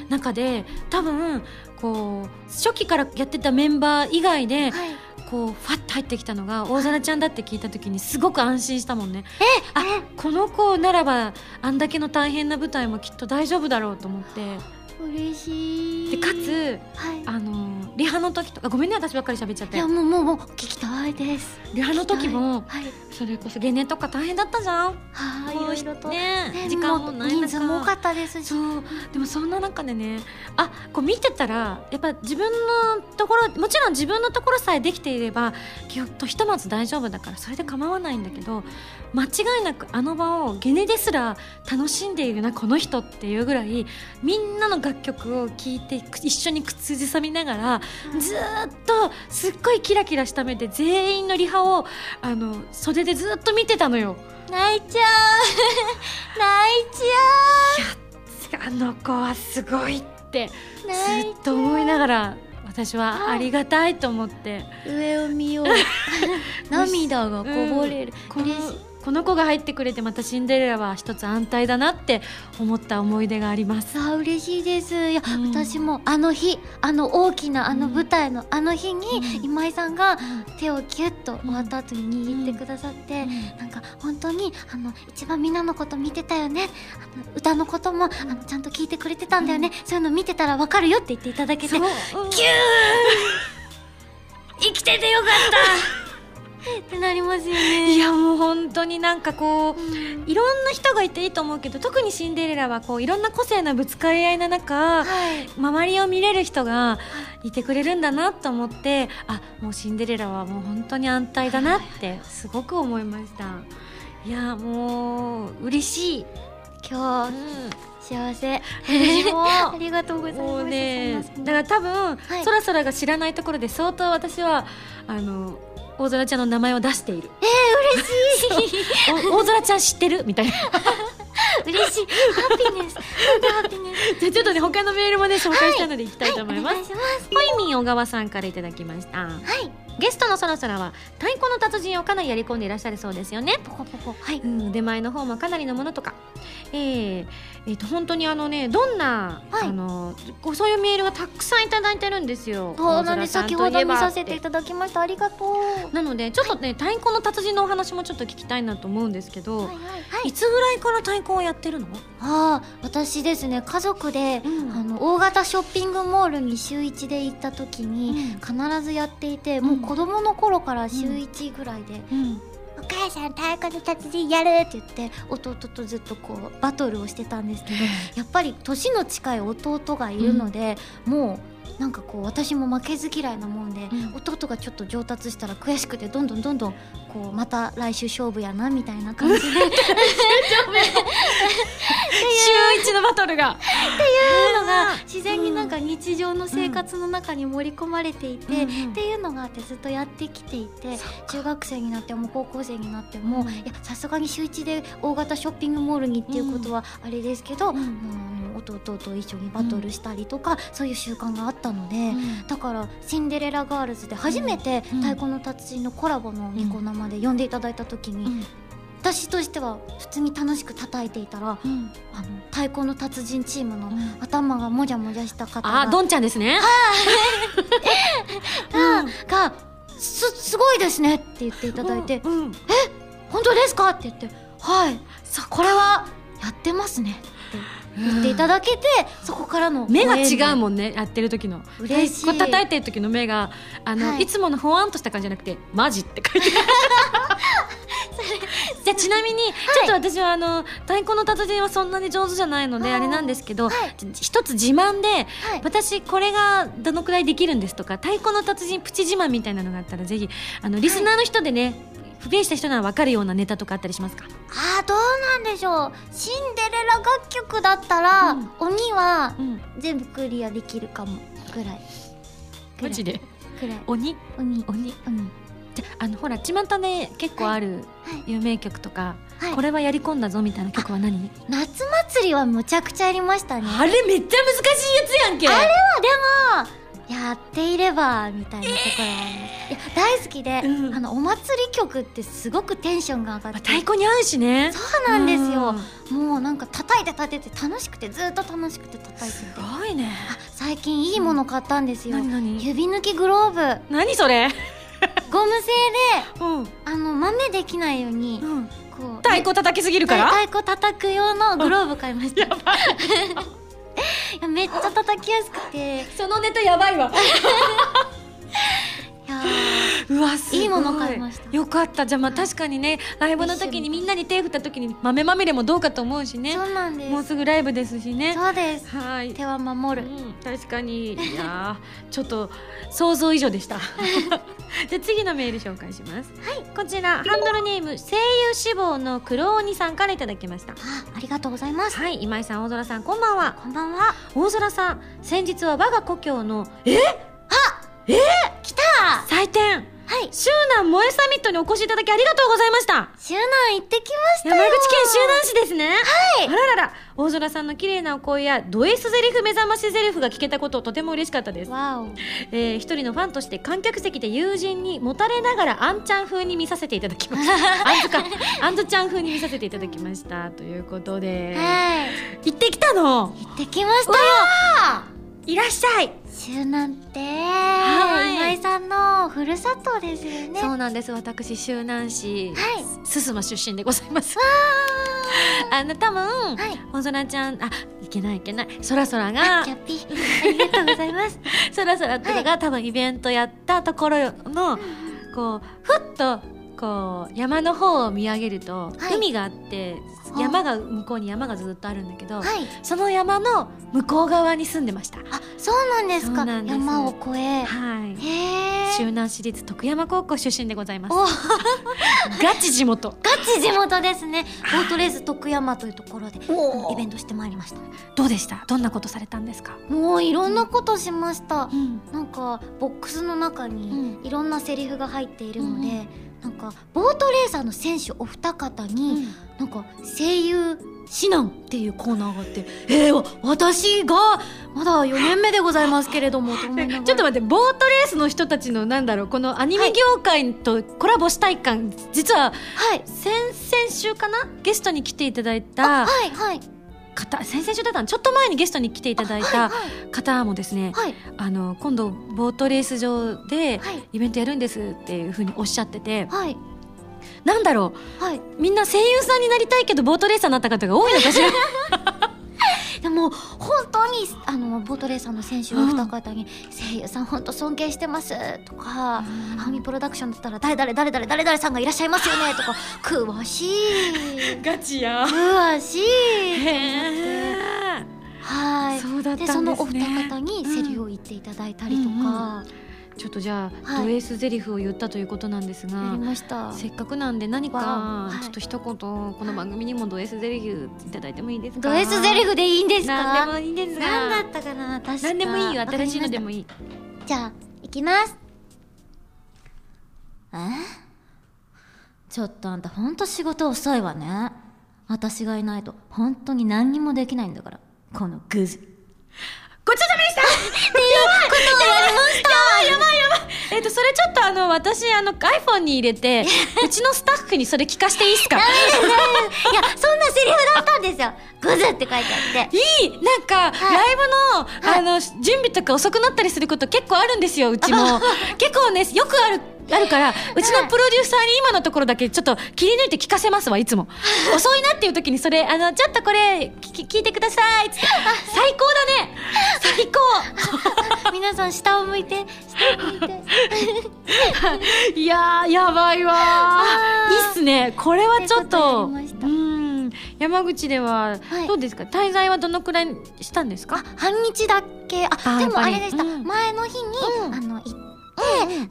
中で多分こう初期からやってたメンバー以外で、はい。こうファッと入ってきたのが大空ちゃんだって聞いた時にすごく安心したもんね。あこの子ならばあんだけの大変な舞台もきっと大丈夫だろうと思って嬉しい。でかつはい。あのリハの時とかごめんね私ばっかり喋っちゃって。いやもうもうもう聞きたいです。リハの時もはいそれこそゲネとか大変だったじゃん。はいいろいろと。ねね時間もない人中数も多かったですし。そう。でもそんな中でねあこう見てたらやっぱ自分のところもちろん自分のところさえできていればきっとひとまず大丈夫だからそれで構わないんだけど間違いなくあの場をゲネですら楽しんでいるなこの人っていうぐらいみんなの楽曲を聴いて一緒に口ずさみながらずーっとすっごいキラキラした目で全員のリハをあの袖でずっと見てたのよ。泣いちゃう。泣いちゃあの子はすごいってずっと思いながら私はありがたいと思って。上を見よう。涙がこぼれる、この嬉しいこの子が入ってくれてまたシンデレラは一つ安泰だなって思った思い出があります。さあ嬉しいです。いや、うん。私もあの日あの大きなあの舞台のあの日に、うん。今井さんが手をキュッと終わった後に握ってくださって、なんか本当にあの一番みんなのこと見てたよね。あの歌のことも、あのちゃんと聞いてくれてたんだよね、そういうの見てたらわかるよって言っていただけてキュー 生きててよかったってなりますよね。いやもう本当になんかこううん。いろんな人がいていいと思うけど特にシンデレラはこういろんな個性のぶつかり合いの中はい。周りを見れる人がい。てくれるんだなと思ってあもうシンデレラはもう本当に安泰だなってすごく思いました。いやもう嬉しい、今うん。日幸せ。私も。ありがとうございますねだから多分、はい。そらそらが知らないところで相当私はあの大空ちゃんの名前を出している。えー、嬉しい。お大空ちゃん知ってる？みたいな。嬉しい。ハッピーネスハッピーネス じゃあちょっとね他のメールもね紹介したのでいきたいと思います、はいいします。ホイミン小川さんからいただきました。はい。ゲストのそらそらは太鼓の達人をかなりやり込んでいらっしゃるそうですよね。ポコポコ。はい。うん、出前の方もかなりのものとか、えーえーと本当にあのねどんな、はい。あのそういうメールがたくさんいただいてるんですよ。そうなんです。先ほど見させていたただきました。ありがとう。なのでちょっとね、太鼓の達人のお話もちょっと聞きたいなと思うんですけど、はいはいはい。いつぐらいから太鼓をやってるの？ああ私ですね家族で、うん。あの大型ショッピングモールに週1で行った時に、必ずやっていて、もう子供の頃から週1ぐらいで、うん、お母さん太鼓の達人やるって言って弟とずっとこうバトルをしてたんですけどやっぱり年の近い弟がいるので、もうなんかこう私も負けず嫌いなもんで、うん。弟がちょっと上達したら悔しくてどんどんどんどんこうまた来週勝負やなみたいな感じで 週一のバトルが。いうのが自然になんか日常の生活の中に盛り込まれていて、うんうん。っていうのがあってずっとやってきていて中学生になっても高校生になっても、うん。いやさすがに週一で大型ショッピングモールにっていうことはあれですけど、うん。弟と一緒にバトルしたりとか、そういう習慣があったので。だから「シンデレラガールズ」で初めてうん。太鼓の達人のコラボのニコ生で呼んでいただいた時に、うん私としては普通に楽しく叩いていたらうん。あの太鼓の達人チームのうん。頭がもじゃもじゃした方があー、どんちゃんですね。ががすすごいですねって言っていただいて、うん。うん。本当ですかって言ってはい。これはやってますねって言っていただけて、そこからの目が違うんもんねやってる時の。嬉しい。太鼓叩いてる時の目があの、はい。い、つものほわんとした感じじゃなくて「マジ」って書いてある。じゃあちなみに、ちょっと私はあの太鼓の達人はそんなに上手じゃないのであれなんですけど、はい。じ一つ自慢で、はい。私これがどのくらいできるんですとか太鼓の達人プチ自慢みたいなのがあったらぜひあのリスナーの人でね、不便した人なら分かるようなネタとかあったりしますか？あーどうなんでしょう。シンデレラ楽曲だったら、うん。鬼はうん全部クリアできるかもぐらい。マジで？ぐらい。鬼？鬼。鬼？鬼じゃあのほら巷で結構あるはい。有名曲とか、はい。これはやり込んだぞみたいな曲は何？夏祭りはむちゃくちゃやりましたね。あれめっちゃ難しいやつやんけ。あれはでもやっていればみたいなところはあります、いや大好きで、うん。あのお祭り曲ってすごくテンションが上がって。太鼓に合うしね。そうなんですよ。うんもうなんか叩いて叩いて楽しくてずっと楽しくて叩いてすてごいね。最近いいもの買ったんですよ、何何？指抜きグローブ。何それ？ゴム製でうん。あの豆できないようにうん。こう太鼓叩きすぎるから？太鼓叩く用のグローブ買いました めっちゃ叩きやすくて。そのネタやばいわ うわすごい。いいもの買いました。よかった。じゃあまあ確かにねライブの時にみんなに手振った時に豆まみれもどうかと思うしね。そうなんです。もうすぐライブですしね。そうです。はい。手は守る。うん、確かに。いやー ちょっと想像以上でした。じゃあ次のメール紹介します。はい。こちらハンドルネーム声優志望の黒鬼さんからいただきました。あありがとうございます。はい今井さん大空さんこんばんは。こんばんは。大空さん先日は我が故郷のえ？来た！祭典はい。周南萌えサミットにお越しいただきありがとうございました。周南行ってきましたよ。山口県周南市ですね。はい。あららら。大空さんの綺麗なお声やド S ゼリフ目覚ましゼリフが聞けたことをとても嬉しかったです。わお。えー一人のファンとして観客席で友人にもたれながらあんちゃん風に見させていただきました。あんずかあんずちゃん風に見させていただきましたということで。はい。行ってきたの！行ってきましたよいらっしゃい。周南ってはい。今井さんのふるさとですよね。そうなんです。私周南市はい。すすま出身でございます。あの多分、はい。大空ちゃんあいけないいけない。そらそらあがキャッピー。ありがとうございます。そらそらとかが、多分イベントやったところのこうふっとこう山の方を見上げると、はい。海があってあ。山が向こうに山がずっとあるんだけど、はい。その山の向こう側に住んでました。あそうなんですか。山を越え。はい。周南市立徳山高校出身でございます。お。ガチ地元。ガチ地元ですね。ボートレース徳山というところでおイベントしてまいりました。どうでした？どんなことされたんですか？もういろんなことしました。うん。なんかボックスの中にいろんなセリフが入っているので、うんなんかボートレーサーの選手お二方に、なんか声優指南っていうコーナーがあってえー、私がまだ4年目でございますけれども ちょっと待ってボートレースの人たちのなんだろうこのアニメ業界とコラボしたい感、実ははい。先々週かな？ゲストに来ていただいあたはいはい方先々週だったのちょっと前にゲストに来ていただいた方もですね、はい。あの今度ボートレース場ではい。イベントやるんですっていうふうにおっしゃっててはい。なんだろはい、うみんな声優さんになりたいけどボートレーサーになった方が多いのかしら？でも本当にあのボートレーサーの選手お二方に「声優さん本当尊敬してます」とか「ハミプロダクションだったら誰々誰々誰々さんがいらっしゃいますよね」とか「詳しい。ガチや。詳しい」へはい。そうだったんですね。でそのお二方にセリを言っていただいたりとか、ちょっとじゃあ、はい。ド S ゼリフを言ったということなんですやがりました。せっかくなんで何わかちょっと一言この番組にもド S ゼリフいただいてもいいですか？ド S ゼリフでいいんですか？何でもいいですが。何だったかな確か。何でもいいよ。新しいのでもいい。じゃあいきます。え？ちょっとあんたほんと仕事遅いわね。私がいないと本当に何にもできないんだから。このグズごちそうさまでした。っていうことをやりました。やばいやばいやばい。えっとそれちょっとあの私あの iPhone に入れて うちのスタッフにそれ聞かしていいですか？いやそんなセリフだったんですよ。グズって書いてあって。いいなんか、ライブの、あの、準備とか遅くなったりすること結構あるんですよ、うちも。結構ね、よくある、あるから、うちのプロデューサーに今のところだけちょっと切り抜いて聞かせますわ、いつも。遅いなっていう時にそれ、あの、ちょっとこれ、き聞いてください、つって。最高だね。最高。皆さん下を向いて下を向いて。いやー、やばいわー。いいっすね。これはちょっと。山口では、はい。どうですか？滞在はどのくらいしたんですか？半日だけ？あでもあれでした、うん。前の日に、うん。あの行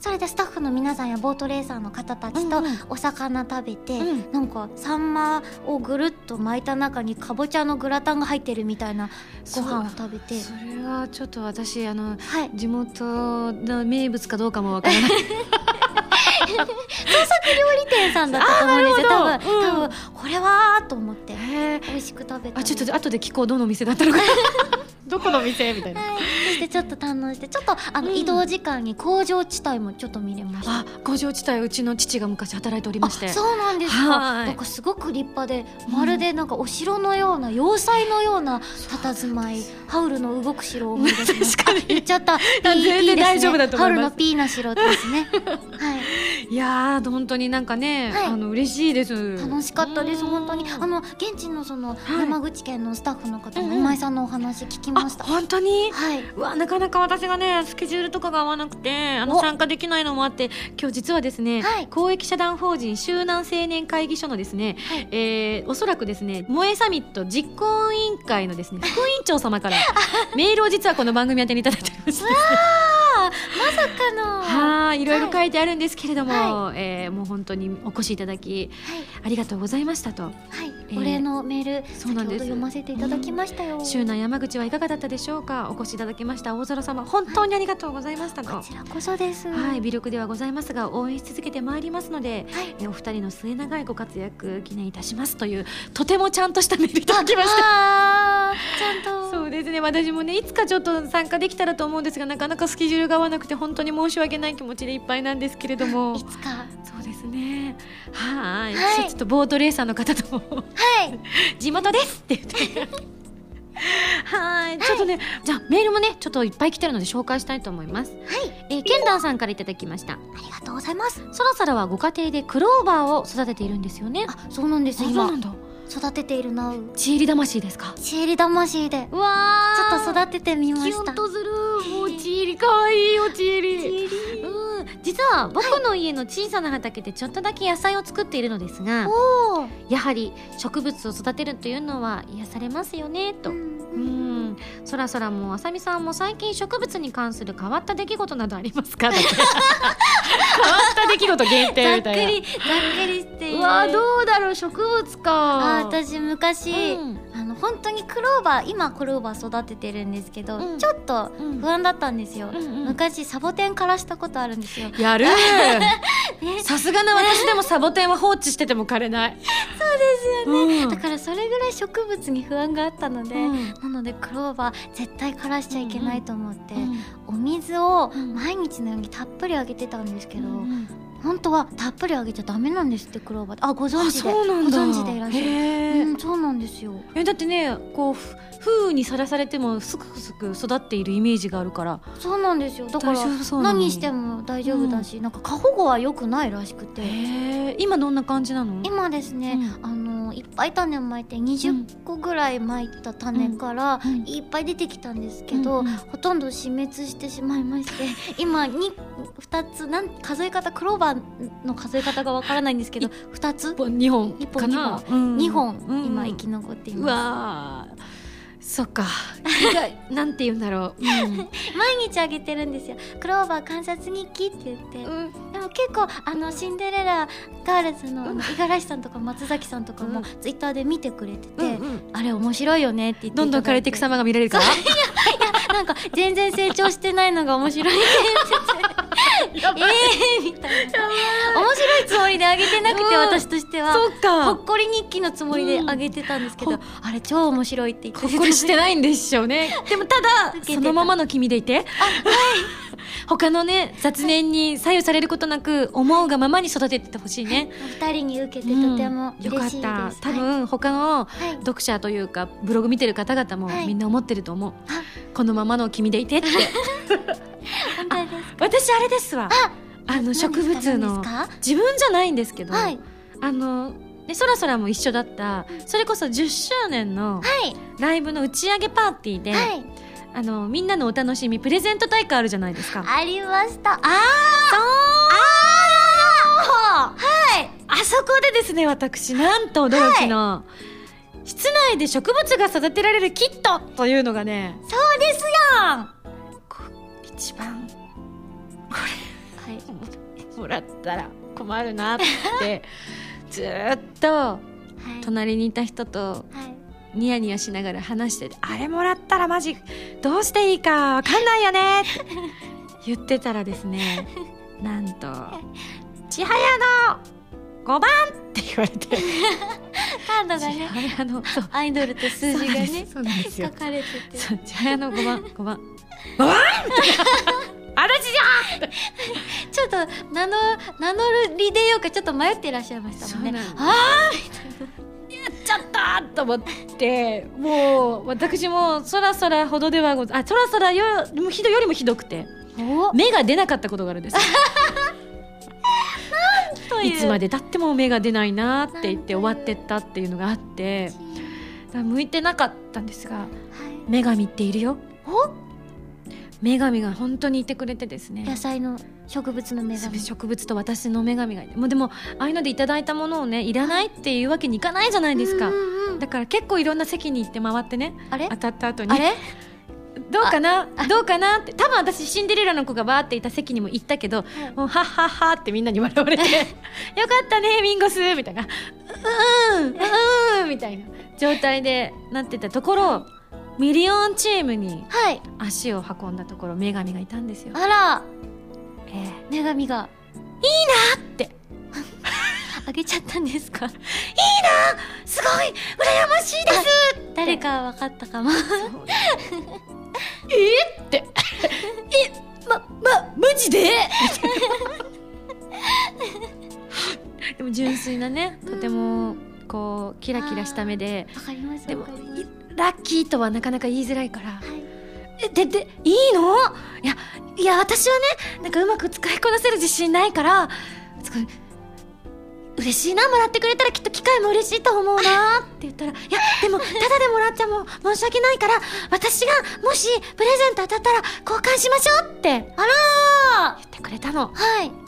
それでスタッフの皆さんやボートレーサーの方たちとお魚食べて、うん。なんかサンマをぐるっと巻いた中にかぼちゃのグラタンが入ってるみたいなご飯を食べて。それはちょっと私あのはい。地元の名物かどうかもわからない。料理店さんだったと思うんですよ多分、うん。多分。これはーと思って。美味しく食べたあちょっと後で聞こう。どの店だったのか どこの店？みたいな。はい、そしてちょっと堪能してちょっとあの、うん。移動時間に工場地帯もちょっと見れました。あ工場地帯うちの父が昔働いておりまして。あそうなんですか。はい。なんかすごく立派でまるでなんかお城のような要塞のような佇まい。ハウルの動く城を思い出しました確かに。あ言っちゃった。全然大丈夫だと思います。ハウルのピーな城ですねはい いやー本当になんかね、はい。あの嬉しいです。楽しかったですうん本当に。あの現地のそのい。山口県のスタッフの方うんうん。も今井さんのお話聞きましたあ本当に？はい。うわなかなか私がねスケジュールとかが合わなくてあのお。参加できないのもあって今日実はですね、はい。公益社団法人周南青年会議所のですね、はい。えーおそらくですね萌えサミット実行委員会のですね副委員長様から メールを実はこの番組宛てにいただいておりましてねあまさかの。はいいろいろ書いてあるんですけれども、はえーもう本当にお越しいただきはい。ありがとうございましたと。はい、えーお礼のメール、そうなんです。読ませていただきましたよ。周南山口はいかがだったでしょうか？お越しいただきました大空様。本当にありがとうございましたと、こちらこそです。はい、微力ではございますが応援し続けてまいりますので、はい。えお二人の末永いご活躍記念いたしますというとてもちゃんとしたメールいただきました。ちゃんと。そうですね。私もねいつかちょっと参加できたらと思うんですがなかなかスケジュールが合わなくて本当に申し訳ない気持ちでいっぱいなんですけれども。いつか。そうですね。はい。はい。ちょっとボートレーサーの方とも。はい。地元ですって言ってはいちょっとねじゃあメールもねちょっといっぱい来てるので紹介したいと思います、はい。えー、ケンダーさんからいただきましたありがとうございます。そろそろはご家庭でクローバーを育てているんですよねあ、そうなんです。あそう今なんだ育てているなう。ちえり魂ですか？ちえり魂で。うわちょっと育ててみまキした。ュンとするもうちえりかわいいよちえりうん実は僕の家の小さな畑でちょっとだけ野菜を作っているのですが。やはり植物を育てるというのは癒されますよねとううんんそらそらもあさみさんも最近植物に関する変わった出来事などありますか？変わった出来事限定ざっくみたいなり、ざっくりして。うわどうだだろう植物あか私昔、うん。あの本当にクローバー今クローバー育ててるんですけど、うん。ちょっとうん。不安だったんですよ、うんうん。昔サボテン枯らしたことあるんですよ。やる？ね。さすがな私でもサボテンは放置してても枯れない。そうですよね、だからそれぐらい植物に不安があったので、うん。なのでクローバー絶対枯らしちゃいけないと思って、うんお水をうん。毎日のようにたっぷりあげてたんですけど、うん本当はたっぷりあげちゃダメなんですってクローバー。あご存知で。ご存知でいらっしゃる。うんそうなんですよ。えだってねこうふ風雨にさらされてもすくすく育っているイメージがあるから。そうなんですよ。だから何しても大丈夫だし、なんか過保護は良くないらしくて、今どんな感じなの？今ですね、あのいっぱい種をまいて20個ぐらいまいた種からうん。いっぱい出てきたんですけど、うんうん。ほとんど死滅してしまいまして今に2つなん数え方クローバーの数え方がわからないんですけど2つ？一本二本一本かな？二うん。2本うん。今生き残っていうまわー。そっか。なんて言うんだろう、す 毎日あげてるんですよ。クローバー観察日記って言って、うん。でも結構あのシンデレラガールズの五十嵐さんとか松崎さんとかもうん。ツイッターで見てくれてて、うんうん。あれ面白いよねって言ってどんどん枯れていく様が見れるから？なんか全然成長してないのが面白いって言っててえーみたいな。面白いつもりであげてなくて、うん。私としては。そうほかっこり日記のつもりであげてたんですけど、うんあれ超面白いって言ってほっこりしてないんでしょうねでもただそのままの君でいて他のね雑念に左右されることなく思うがままに育ててってほしいね。お二人に受けてとてもよかっ嬉しいです、た。多はい。分他のはい。読者というかブログ見てる方々もはい。みんな思ってると思う、あ。このままの君でいてって。本当です私あれですわ。あ。の植物何の自分じゃないんですけど、はい。あのでそらそらも一緒だったそれこそ10周年のはい。ライブの打ち上げパーティーで、はいあのみんなのお楽しみプレゼント大会あるじゃないですか。ありました。ああはい。あそこでですね私。なんと驚きの、室内で植物が育てられるキットというのがねそうですよ。こ一番はい。もらったら困るなって ずーっとはい。隣にいた人とはいニヤニヤしながら話しててあれもらったらマジどうしていいかわかんないよねって。言ってたらですね なんと「千早の5番!」って言われて。カードが千ねアイドルと数字がね書かれてて。そう千早の5番5番。5番 あらちじちょっと名の名乗りでようかちょっと迷っていらっしゃいましたもんね。あゃんやっちゃったと思ってもう私もそらそらほどではござあそらそらよもひどよりもひどくて目が出なかったことがあるんですといつまでたっても目が出ないなって言って終わってったっていうのがあって向いてなかったんですがはい。女神っているよ。お。女神が本当にいてくれてですね。野菜の植物の女神。植物と私の女神がいてもうでもああいうのでいただいたものをねいらないっていうわけにいかないじゃないですか。うんうんうんだから結構いろんな席に行って回ってねあれ？当たった後に。あれ？どうかな？どうかな？って。多分私シンデレラの子がバーっていた席にも行ったけどもうはっはっはってみんなに笑われて よかったねミンゴスみたいな。うーんうーんみたいな状態でなってたところミリオンチームにはい。足を運んだところ女神がいたんですよ。あらえ女神がえって。あげちゃったんですか？すごい！羨ましいです！誰か分かったかも。えって。えままマジで？でも純粋なねとてもこうキラキラした目で。わかりますでもラッキーとはなかなか言いづらいから。はいえででいいの？いやいや私はねなんかうまく使いこなせる自信ないから嬉しいなもらってくれたらきっと機会も嬉しいと思うなって言ったら「いやでもただでもらっちゃもう申し訳ないから私がもしプレゼント当たったら交換しましょう」ってあら言ってくれたの。はい。だ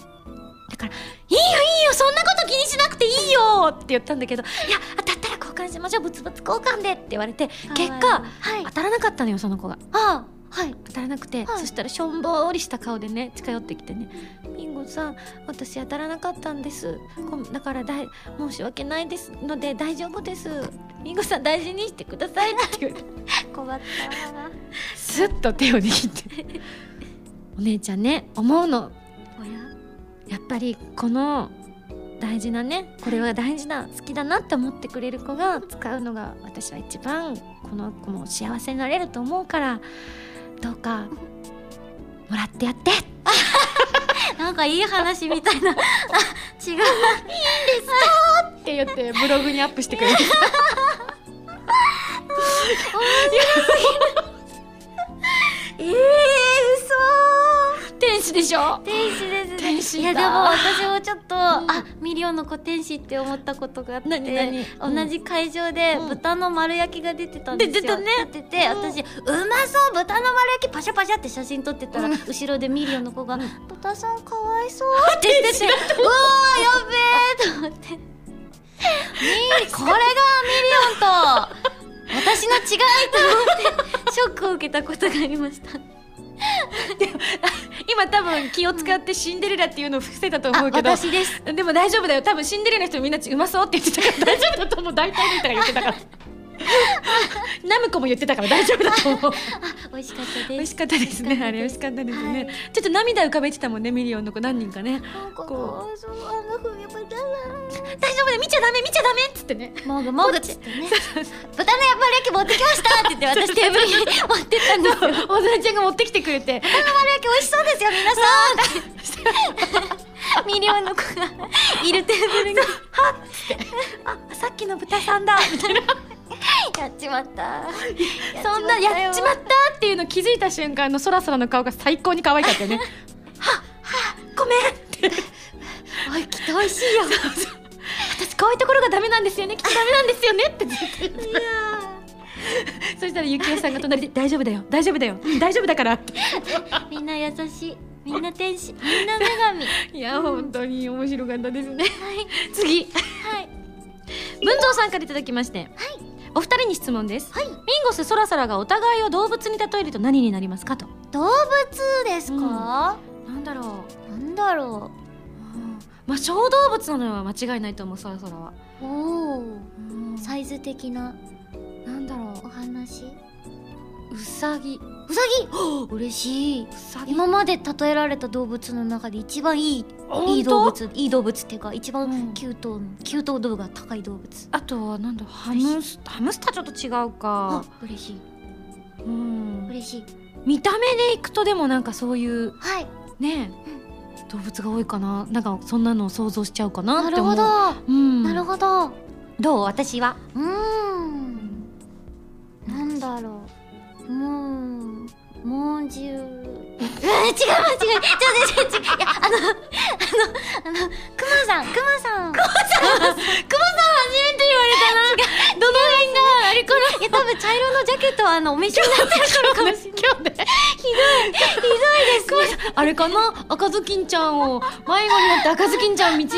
から「いいよいいよそんなこと気にしなくていいよ」って言ったんだけど「いや当たったら交換しましょう物々交換で」って言われて結果はい。当たらなかったのよその子が。あはい。当たらなくて、はい。そしたらしょんぼりした顔でね近寄ってきてね「ミンゴさん私当たらなかったんです。ごだからだい申し訳ないですので大丈夫です。ミンゴさん大事にしてください」って言われて。困ったスッと手を握って。お姉ちゃんね思うのやっぱりこの大事なねこれは大事だ好きだなって思ってくれる子が使うのが私は一番この子も幸せになれると思うからどうかもらってやって。なんかいい話みたいな。あ違う。って言ってブログにアップしてくれる。ええー、天使でしょ？嘘天使で天使だ。いやでも私もちょっと、あミリオンの子天使って思ったことがあって同じ会場でうん。豚の丸焼きが出てたんですよ。出てたね。出てて、うん。私うまそう豚の丸焼きパシャパシャって写真撮ってたら、うん。後ろでミリオンの子が、うん。豚さんかわいそう。って言っててうわーやべえと思って。ミ これがミリオンと。私の違いと思ってショックを受けたことがありました今多分気を使ってシンデレラっていうのを伏せたと思あうけど。私です。でも大丈夫だよ。多分シンデレラの人みんなうまそうって言ってたから大丈夫だと思う。大体の人が言ってたから ナムコも言ってたから大丈夫だと思う。あ美味しかったです。美味しかったですね。あれ美味しかったですね、ちょっと涙浮かべてたもんねミリオンの子何人かね。こう。大丈夫だよ見ちゃダメ見ちゃダメっつってね。なもぐもぐっつってね。豚のやっぱり焼き持ってきましたって言って私テーブルに持ってったんですよ。大空ちゃんが持ってきてくれて。豚の丸焼き美味しそうですよ皆さん。っ てミリオンの子がいるテーブルに。あさっきの豚さんだみたいなやっちまった。そんなやっちまったっていうの気づいた瞬間のそらそらの顔が最高に可愛かったよね。はっはっごめん。っ ておいきっと美味しいよ。私こういうところがダメなんですよね。きっとダメなんですよね。ってずっと言っていやそしたらゆきえさんが隣で「大丈夫だよ。大丈夫だよ。うん大丈夫だから」ってーみんな優しい。みんな天使。みんな女神。はいや本当に面白かったですね。い。次。はい。文蔵さんからいただきまして、お二人に質問です、はい。ミンゴスそらそらがお互いを動物に例えると何になりますかと。動物ですか、なんだろう。なんだろまあ小動物なのは間違いないと思うそらそらは。うおおうん。サイズ的な？なんだろお話？ううさぎうさぎ？嬉しい。今まで例えられた動物の中で一番いいいい動物いい動物っていうか一うん。番キュート、キュート度が高い動物。あとはなんだハムスハムスターちょっと違うか。あ、嬉しい。うん、嬉しい。見た目でいくとでもなんかそういうはい。ね動物が多いかな。なんかそんなのを想像しちゃうかななるほど、うん、なるほど。どう？私は？うーん。なんだろうもう猛獣う。ん違う違う違う。違う違う違ういやあの あのあのクマさん。クマさんクマさん初めて言われたな。どの辺があれかな。いや多分茶色のジャケットはあのお召しになってるからかもしれない。今日ねひどいひどいですね。あれかな？赤ずきんちゃんを迷子になって赤ずきんちゃんを導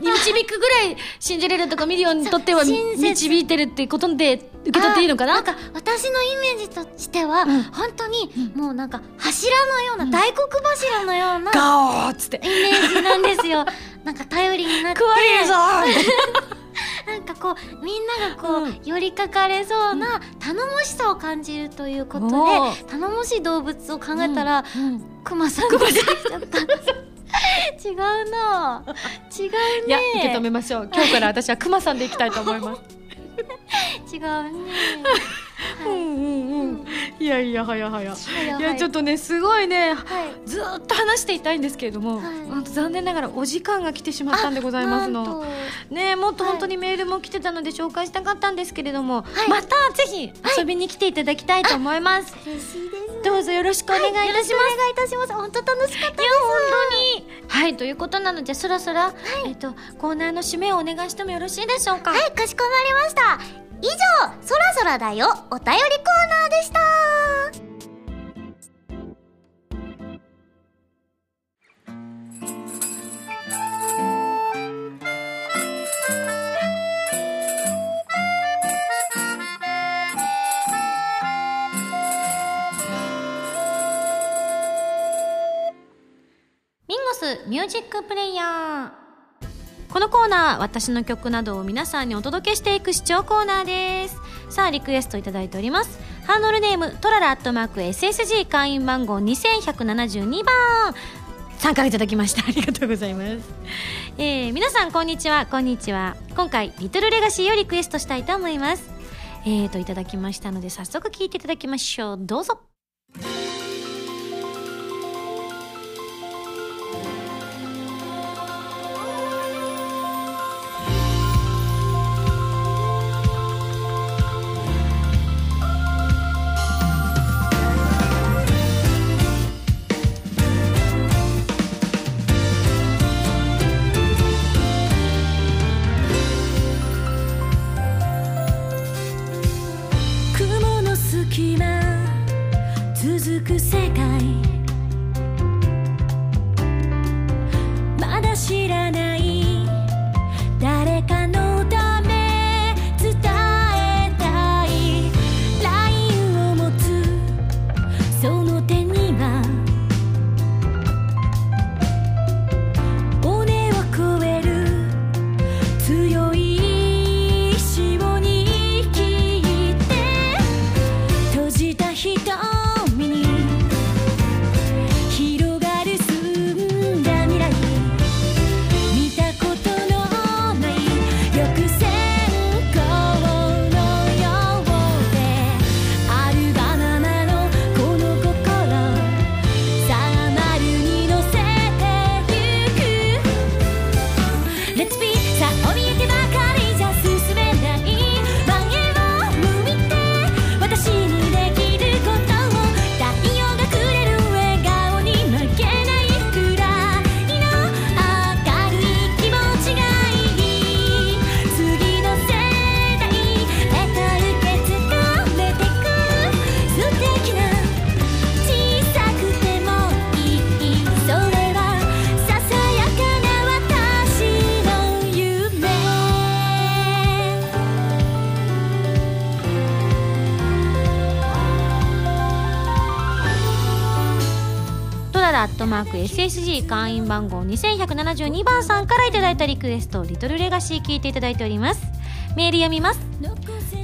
み導くぐらいシンデレラとかミリオンにとっては導いてるってことで受け取っていいのかな？なんか私のイメージとしては、うん。本当にもうなんか柱のような、大黒柱のようなガオーっつって。イメージなんですよ。なんか頼りになって。食われるぞ なんかこうみんながこう、うん。寄りかかれそうな頼もしさを感じるということで、頼もしい動物を考えたら、うん。クマさんが出てきちゃった違うな。違うね。いや受け止めましょう。今日から私はクマさんでいきたいと思います違うねうんうんうん。いやいやはやはや。はい。やちょっとねすごいね。はい。ずーっと話していたいんですけれども、はい。本当残念ながらお時間が来てしまったんでございますの。ねもっとはい本当にメールも来てたので紹介したかったんですけれども、はい。またぜひ遊びに来ていただきたいと思います、嬉しい。ですどうぞよろしくお願いいたします、お願い。いたします本当楽しかったです。本当に。はい。ということなのでそろそろ、えっとコーナーの締めをお願いしてもよろしいでしょうか？はい、かしこまりました。以上、そらそらだよお便りコーナーでした。ミンゴスミュージックプレイヤー。このコーナー私の曲などを皆さんにお届けしていく視聴コーナーです。さあリクエストいただいております。ハンドルネームトララアットマーク SSG 会員番号2172番参加いただきました。ありがとうございます、えー、皆さんこんにちは。こんにちは。今回リトルレガシーをリクエストしたいと思います。えーといただきましたので早速聞いていただきましょう。どうぞ。SSG 会員番号2172番さんからいただいたリクエストリトルレガシー聞いていただいております。メール読みます。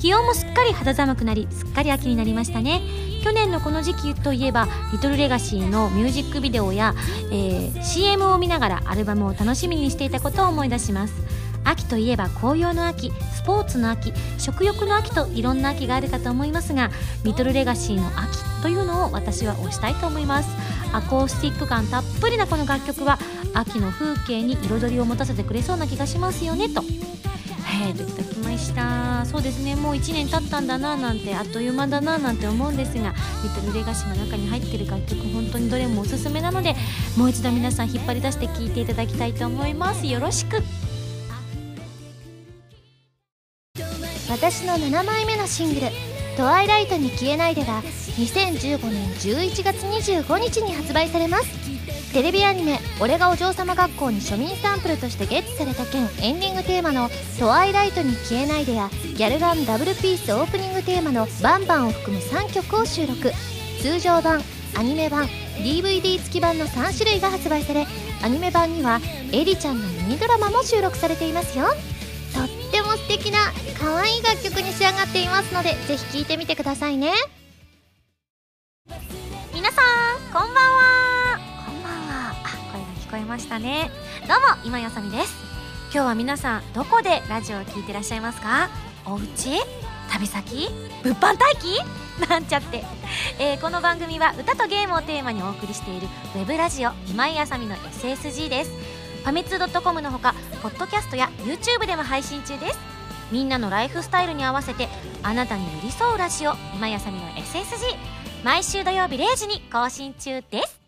気温もすっかり肌寒くなりすっかり秋になりましたね。去年のこの時期といえばリトルレガシーのミュージックビデオや、えー、CM を見ながらアルバムを楽しみにしていたことを思い出します。秋といえば紅葉の秋スポーツの秋食欲の秋といろんな秋があるかと思いますがリトルレガシーの秋というのを私は推したいと思います。アコースティック感たっぷりなこの楽曲は秋の風景に彩りを持たせてくれそうな気がしますよねと。えー、といただきました。そうですねもう1年経ったんだななんてあっという間だななんて思うんですがリトルレガシーの中に入ってる楽曲本当にどれもおすすめなのでもう一度皆さん引っ張り出して聴いていただきたいと思います。よろしく。私の7枚目のシングル「トワイライトに消えないで」が2015年11月25日に発売されます。テレビアニメ「俺がお嬢様学校」に庶民サンプルとしてゲットされた件エンディングテーマの「トワイライトに消えないで」やギャルガンダブルピースオープニングテーマの「バンバン」を含む3曲を収録。通常版アニメ版 DVD 付き版の3種類が発売されアニメ版にはエリちゃんのミニドラマも収録されていますよ。っても素敵な可愛い楽曲に仕上がっていますのでぜひ聴いてみてくださいね。皆さんこんばんは。こんばんは。あ声が聞こえましたね。どうも今やさみです。今日は皆さんどこでラジオを聞いてらっしゃいますか？お家？旅先？物販待機？なんちゃって、えー、この番組は歌とゲームをテーマにお送りしているウェブラジオ今井あさみの SSG です。ファミツー .com のほかポッドキャストや YouTube でも配信中です。みんなのライフスタイルに合わせてあなたに寄り添うラジオ。今やさみの SSG 毎週土曜日0時に更新中です。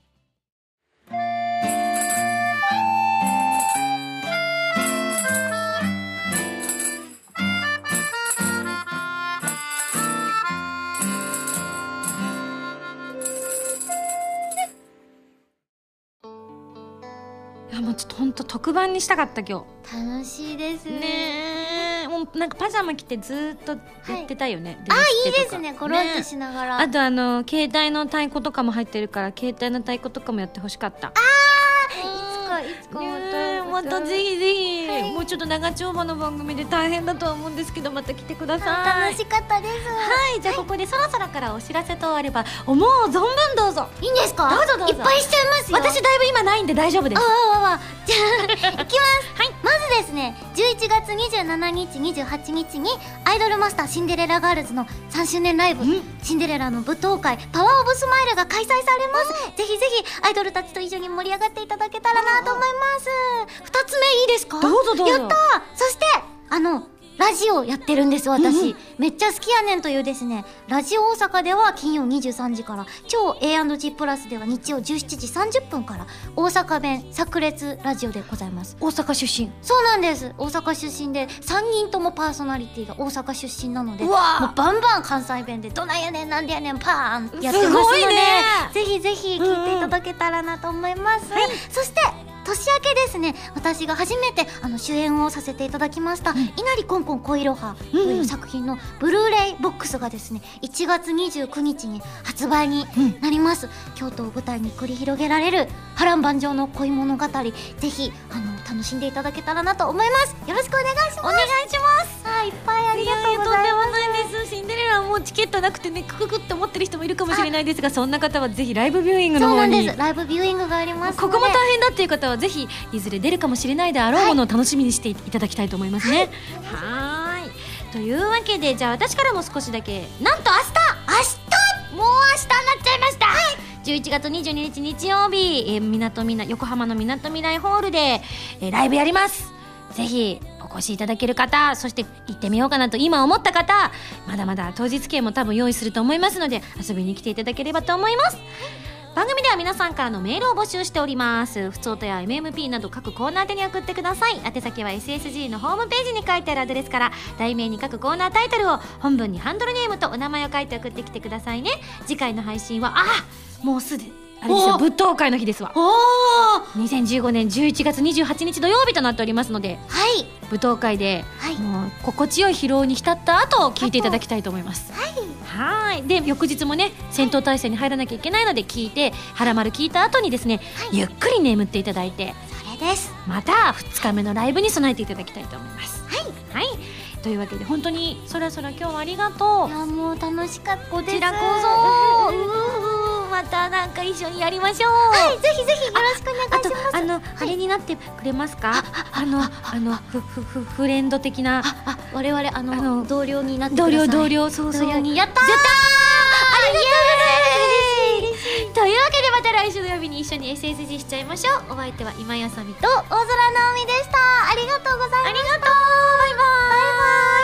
ちょっと本当特番にしたかった今日。楽しいです。ねもうなんかパジャマ着てずっとやってたよね、はい、あいいですね。コロッとしながら、ね、あとあの携帯の太鼓とかも入ってるから携帯の太鼓とかもやってほしかった。ああいつかいくねえまたぜひぜひ、はい。もうちょっと長丁場の番組で大変だとは思うんですけどまた来てください。楽しかったです。はい。じゃあここでそろそろからお知らせとあれば思う存分どうぞ。いいんですか？どうぞどうぞ。いっぱいしちゃいますよ。私だいぶ今ないんで大丈夫です。ああああじゃあいきますはい。まずですね11月27日28日にアイドルマスターシンデレラガールズの3周年ライブうん。シンデレラの舞踏会パワーオブスマイルが開催されます。ぜひぜひアイドルたちと一緒に盛り上がっていただけたらなと思います。二つ目いいですか？どうぞどうぞ。やったー！そしてあのラジオやってるんです私、めっちゃ好きやねんというですねラジオ大阪では金曜23時から超 A&G プラスでは日曜17時30分から大阪弁炸裂ラジオでございます。大阪出身。そうなんです。大阪出身で3人ともパーソナリティが大阪出身なのでもうバンバン関西弁で「どないやねんなんでやねんパーン!」やってますすのでね！ぜひぜひ聞いていただけたらなと思います、そして年明けですね。私が初めてあの主演をさせていただきました「稲荷コンコン恋ろは」という作品のブルーレイボックスがですね1月29日に発売になります、京都を舞台に繰り広げられる波乱万丈の恋物語ぜひあの楽しんでいただけたらなと思います。よろしくお願いします。お願いします。はいいっぱいありがとうございますややとんでもないです。シンデレラはもうチケットなくてねクククって思ってる人もいるかもしれないですがそんな方はぜひライブビューイングのそうなん方にです。ライブビューイングがありますここも大変だっていう方はぜひいずれ出るかもしれないであろうものを楽しみにしていただきたいと思いますね。はーい。というわけでじゃあ私からも少しだけなんと明日明日もう明日になっちゃいました、11月22日日曜日、えー、港みな横浜のみなとみらいホールで、えーライブやります。ぜひお越しいただける方そして行ってみようかなと今思った方まだまだ当日券も多分用意すると思いますので遊びに来ていただければと思います。番組では皆さんからのメールを募集しております。普通音や MMP など各コーナー宛に送ってください。宛先は SSG のホームページに書いてあるアドレスから題名に各コーナータイトルを本文にハンドルネームとお名前を書いて送ってきてくださいね。次回の配信はあもうすであれですよお舞踏会の日ですわ。おー。2015年11月28日土曜日となっておりますのではい。舞踏会ではい。もう心地よい疲労に浸った後聞いていただきたいと思います。はい。で翌日もね戦闘態勢に入らなきゃいけないので聞いて腹丸聞いた後にですね、ゆっくり眠っていただいてそれです。また2日目のライブに備えていただきたいと思います。はい、はい、というわけで本当にそらそら今日はありがというやもう楽しかったです。こちらこそ。またなんか一緒にやりましょう。はいぜひぜひよろしくお願いします。あの、あれになってくれますか？あのあのふふふフレンド的な。あ我々あのあの同僚になってく同ださい。僚同僚そうそう。同僚に。やったーやったありがとうございます というわけでまた来週土曜日に一緒に SSG しちゃいましょう。お相手は今やさみと大空直美でした。ありがとうございました。ありがとう。バイバイ。バイバイ。